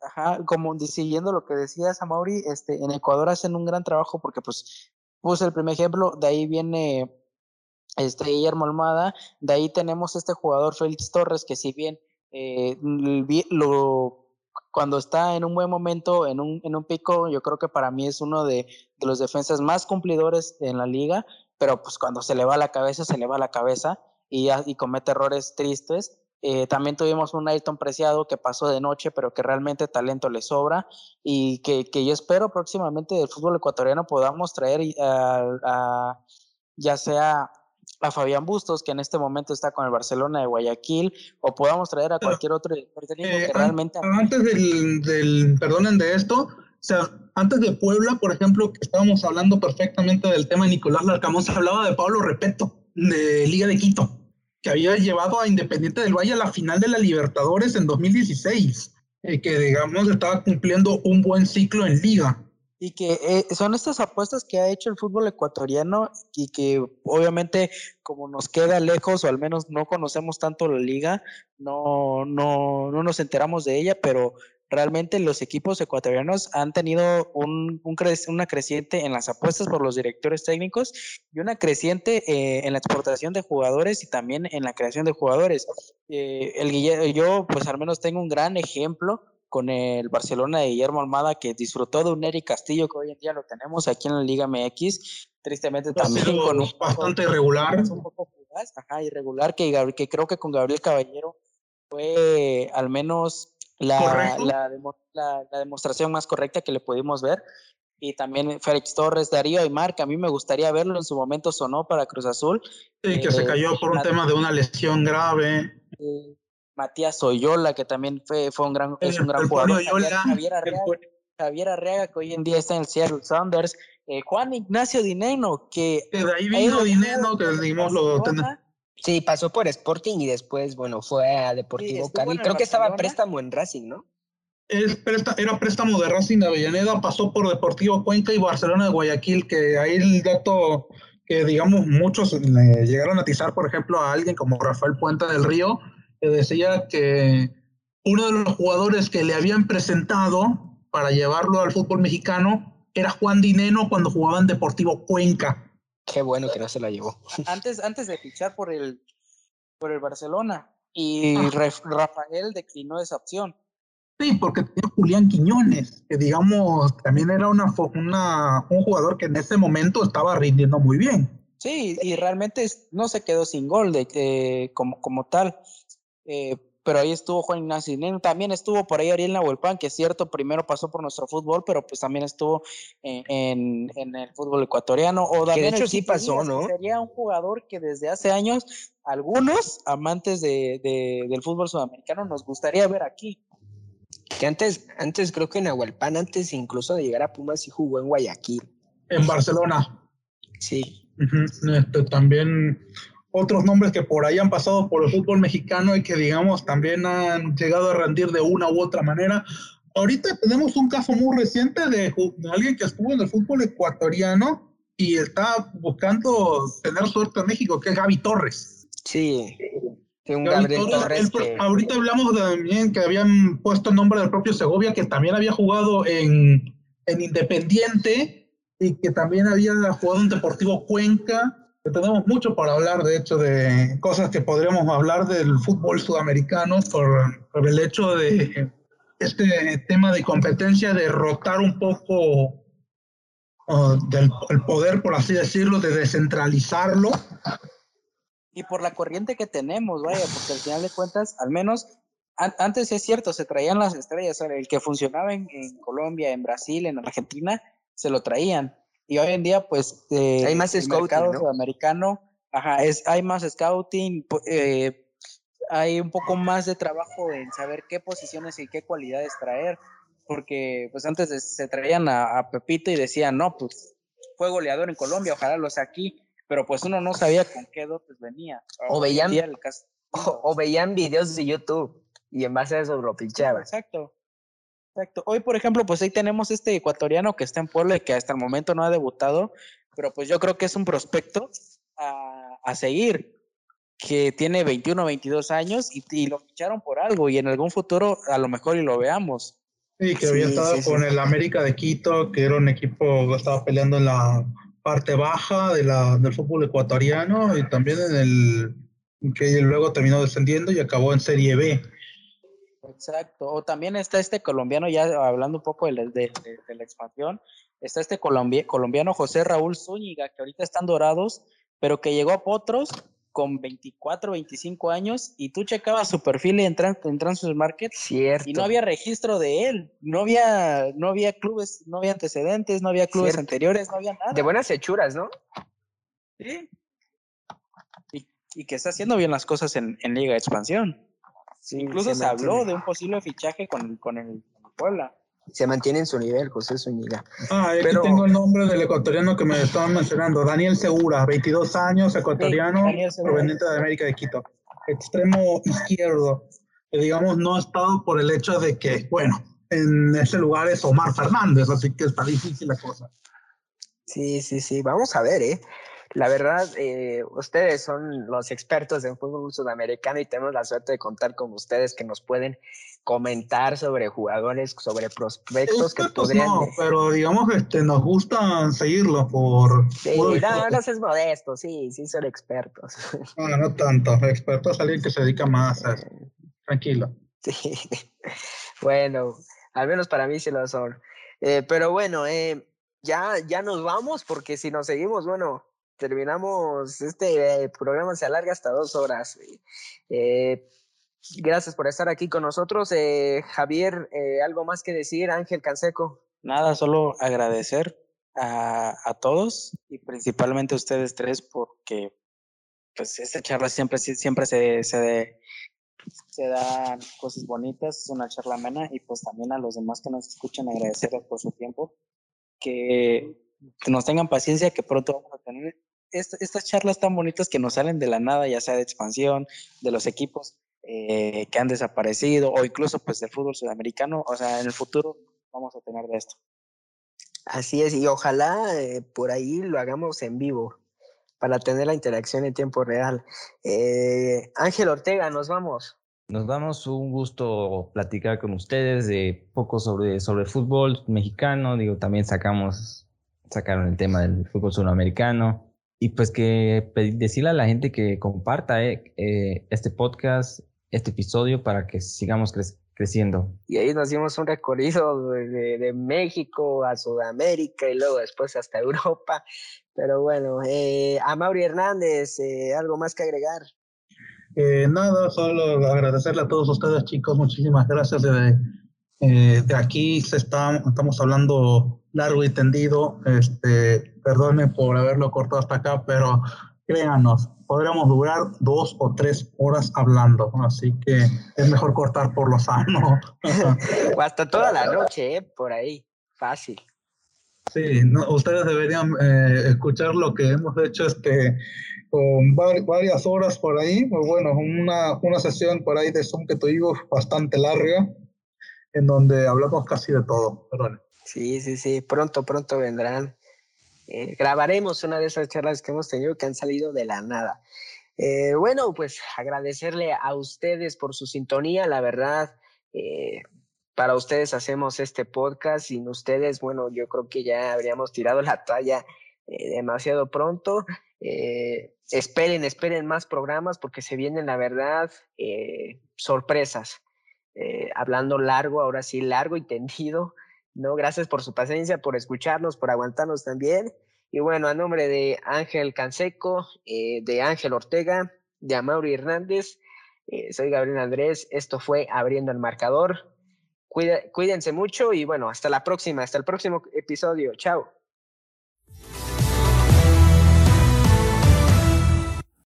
Ajá, como siguiendo lo que decía Samauri, este, en Ecuador hacen un gran trabajo porque pues puse el primer ejemplo, de ahí viene este Guillermo Almada, de ahí tenemos este jugador Félix Torres, que si bien eh, lo, cuando está en un buen momento, en un, en un pico, yo creo que para mí es uno de, de los defensas más cumplidores en la liga, pero pues cuando se le va la cabeza, se le va la cabeza y, y comete errores tristes. Eh, también tuvimos un Ayrton Preciado que pasó de noche, pero que realmente talento le sobra y que, que yo espero próximamente del fútbol ecuatoriano podamos traer a, ya sea a Fabián Bustos, que en este momento está con el Barcelona de Guayaquil, o podamos traer a cualquier otro director técnico que eh, realmente... Antes del, del, perdonen de esto, sea, antes de Puebla, por ejemplo, que estábamos hablando perfectamente del tema de Nicolás Larcamón, se hablaba de Pablo Repeto, de Liga de Quito que había llevado a Independiente del Valle a la final de la Libertadores en 2016, y que digamos estaba cumpliendo un buen ciclo en liga. Y que eh, son estas apuestas que ha hecho el fútbol ecuatoriano y que obviamente como nos queda lejos o al menos no conocemos tanto la liga, no, no, no nos enteramos de ella, pero realmente los equipos ecuatorianos han tenido un, una creciente en las apuestas por los directores técnicos y una creciente eh, en la exportación de jugadores y también en la creación de jugadores. Eh, el yo, pues al menos tengo un gran ejemplo con el Barcelona de Guillermo Almada que disfrutó de un Eric Castillo que hoy en día lo tenemos aquí en la Liga MX, tristemente también con un bastante irregular, un poco ajá, irregular que, que creo que con Gabriel Caballero fue al menos la, la, la, demostración más correcta que le pudimos ver. Y también Félix Torres, Darío Aymar, que a mí me gustaría verlo, en su momento sonó para Cruz Azul. Sí, que se eh, cayó por un tema de una lesión grave. Matías Oyola, que también fue, fue un gran, es un gran jugador. Javier, Arreaga, Javier, Arreaga, que hoy en día está en el Seattle Sounders. Eh, Juan Ignacio Dineno, que... Que de ahí vino Dineno, que dimos lo... Sí, pasó por Sporting y después, bueno, fue a Deportivo Cali. Creo que estaba préstamo en Racing, ¿no? Es era préstamo de Racing de Avellaneda, pasó por Deportivo Cuenca y Barcelona de Guayaquil, que ahí el dato que, digamos, muchos le llegaron a atizar, por ejemplo, a alguien como Rafael Puente del Río, que decía que uno de los jugadores que le habían presentado para llevarlo al fútbol mexicano era Juan Dineno cuando jugaba en Deportivo Cuenca. Qué bueno que no se la llevó. Antes, antes de fichar por el, por el Barcelona. Y ah. Rafael declinó esa opción. Sí, porque tenía Julián Quiñones, que digamos también era una, una, un jugador que en ese momento estaba rindiendo muy bien. Sí, y realmente no se quedó sin gol de, como, como tal. Eh, pero ahí estuvo Juan Ignacio también estuvo por ahí Ariel Nahuelpan, que es cierto, primero pasó por nuestro fútbol, pero pues también estuvo en, el fútbol ecuatoriano. O que de hecho sí pasó, ¿no? Sería un jugador que desde hace años, algunos amantes de, del fútbol sudamericano, nos gustaría ver aquí. Que antes, antes creo que Nahuelpan, antes incluso de llegar a Pumas, sí jugó en Guayaquil. En Barcelona. Sí. Este, también otros nombres que por ahí han pasado por el fútbol mexicano y que digamos también han llegado a rendir de una u otra manera. Ahorita tenemos un caso muy reciente de, alguien que estuvo en el fútbol ecuatoriano y está buscando tener suerte en México, que es Gaby Torres. Sí. Un Ahorita hablamos también que habían puesto el nombre del propio Segovia, que también había jugado en, en Independiente y que también había jugado en Deportivo Cuenca tenemos mucho para hablar, de hecho, de cosas que podríamos hablar del fútbol sudamericano por, el hecho de este tema de competencia, de rotar un poco del el poder, por así decirlo, de descentralizarlo. Y por la corriente que tenemos, vaya, porque al final de cuentas, al menos antes es cierto, se traían las estrellas, el que funcionaba en Colombia, en Brasil, en Argentina, se lo traían y hoy en día, pues, eh, hay más scouting, mercado ¿no? sudamericano, ajá, es, hay más scouting, eh, hay un poco más de trabajo en saber qué posiciones y qué cualidades traer, porque pues antes se traían a, Pepito y decían, no, pues fue goleador en Colombia, ojalá lo sea aquí, pero pues uno no sabía con qué dotes venía. O, veían, o, veían videos de YouTube y en base a eso lo pinchaban. Exacto. Exacto. Hoy, por ejemplo, pues ahí tenemos este ecuatoriano que está en Puebla y que hasta el momento no ha debutado, pero pues yo creo que es un prospecto a, a seguir, que tiene 21 o 22 años y, lo ficharon por algo y en algún futuro a lo mejor y lo veamos. Sí, que había estado con el América de Quito, que era un equipo que estaba peleando en la parte baja de la, del fútbol ecuatoriano y también en el que luego terminó descendiendo y acabó en Serie B. Exacto. O también está este colombiano, ya hablando un poco de, de, la expansión, está este colombiano José Raúl Zúñiga, que ahorita están dorados, pero que llegó a Potros con 24, 25 años y tú checabas su perfil en, en Transfer Market Cierto. y no había registro de él, no había, no había clubes, no había antecedentes, no había clubes anteriores, no había nada. De buenas hechuras, ¿no? Sí. Y, y que está haciendo bien las cosas en, en Liga de Expansión. Incluso se, habló de un posible fichaje con, con el Puebla. Se mantiene en su nivel, José Zúñiga. Ah, aquí Pero... tengo el nombre del ecuatoriano que me estaban mencionando, Daniel Segura, 22 años, ecuatoriano, proveniente de América de Quito. Extremo izquierdo, que digamos no ha estado por el hecho de que, bueno, en ese lugar es Omar Fernández, así que está difícil la cosa. Sí, sí, sí, vamos a ver, ¿eh? La verdad, eh, ustedes son los expertos en fútbol sudamericano y tenemos la suerte de contar con ustedes que nos pueden comentar sobre jugadores, sobre prospectos que podrían. No, pero digamos que este, nos gusta seguirlo por. Sí, no, no es modesto, sí, sí son expertos. No, no tanto. Experto es alguien que se dedica más a eso. Tranquilo. Sí. Bueno, al menos para mí sí lo son. Eh, pero bueno, eh, ya, ya nos vamos porque si nos seguimos, bueno, terminamos, este eh, programa se alarga hasta dos horas. Eh, gracias por estar aquí con nosotros. Eh, Javier, ¿algo más que decir? Ángel Canseco. Nada, solo agradecer a, a, todos y principalmente a ustedes tres porque pues esta charla siempre, siempre se, se, se dan cosas bonitas, es una charla amena y pues también a los demás que nos escuchan agradecerles por su tiempo, que, que nos tengan paciencia, que pronto vamos a tener estas charlas tan bonitas que nos salen de la nada, ya sea de expansión, de los equipos eh, que han desaparecido o incluso pues del fútbol sudamericano, o sea, en el futuro vamos a tener de esto. Así es, y ojalá eh, por ahí lo hagamos en vivo para tener la interacción en tiempo real. Eh, Ángel Ortega, nos vamos. Nos damos un gusto platicar con ustedes de poco sobre, sobre fútbol mexicano, digo, también sacamos, sacaron el tema del fútbol sudamericano, y pues que decirle a la gente que comparta eh, eh, este podcast, este episodio para que sigamos creciendo. Y ahí nos dimos un recorrido de, de, México a Sudamérica y luego después hasta Europa. Pero bueno, eh, a Mauri Hernández, eh, ¿algo más que agregar? nada, solo agradecerle a todos ustedes chicos, muchísimas gracias. De, de aquí se está, estamos hablando largo y tendido. Este, perdone por haberlo cortado hasta acá, pero créanos, podríamos durar dos o tres horas hablando, así que es mejor cortar por lo sano. o hasta toda la noche, ¿eh? por ahí, fácil. Sí, ustedes deberían eh, escuchar lo que hemos hecho este, con varias horas por ahí. Pues bueno, una, una sesión por ahí de Zoom que tuvimos bastante larga, en donde hablamos casi de todo. Perdón. Sí, sí, sí, pronto, pronto vendrán. Eh, grabaremos una de esas charlas que hemos tenido que han salido de la nada. Eh, bueno, pues agradecerle a ustedes por su sintonía, la verdad. Eh, para ustedes hacemos este podcast, sin ustedes, bueno, yo creo que ya habríamos tirado la toalla demasiado pronto. esperen, esperen más programas porque se vienen, la verdad, sorpresas. Hablando largo, ahora sí, largo y tendido. ¿no? Gracias por su paciencia, por escucharnos, por aguantarnos también. Y bueno, a nombre de Ángel Canseco, eh, de Ángel Ortega, de Amaury Hernández, eh, soy Gabriel Andrés, esto fue Abriendo el Marcador. cuídense mucho y bueno, hasta la próxima, hasta el próximo episodio. Chao.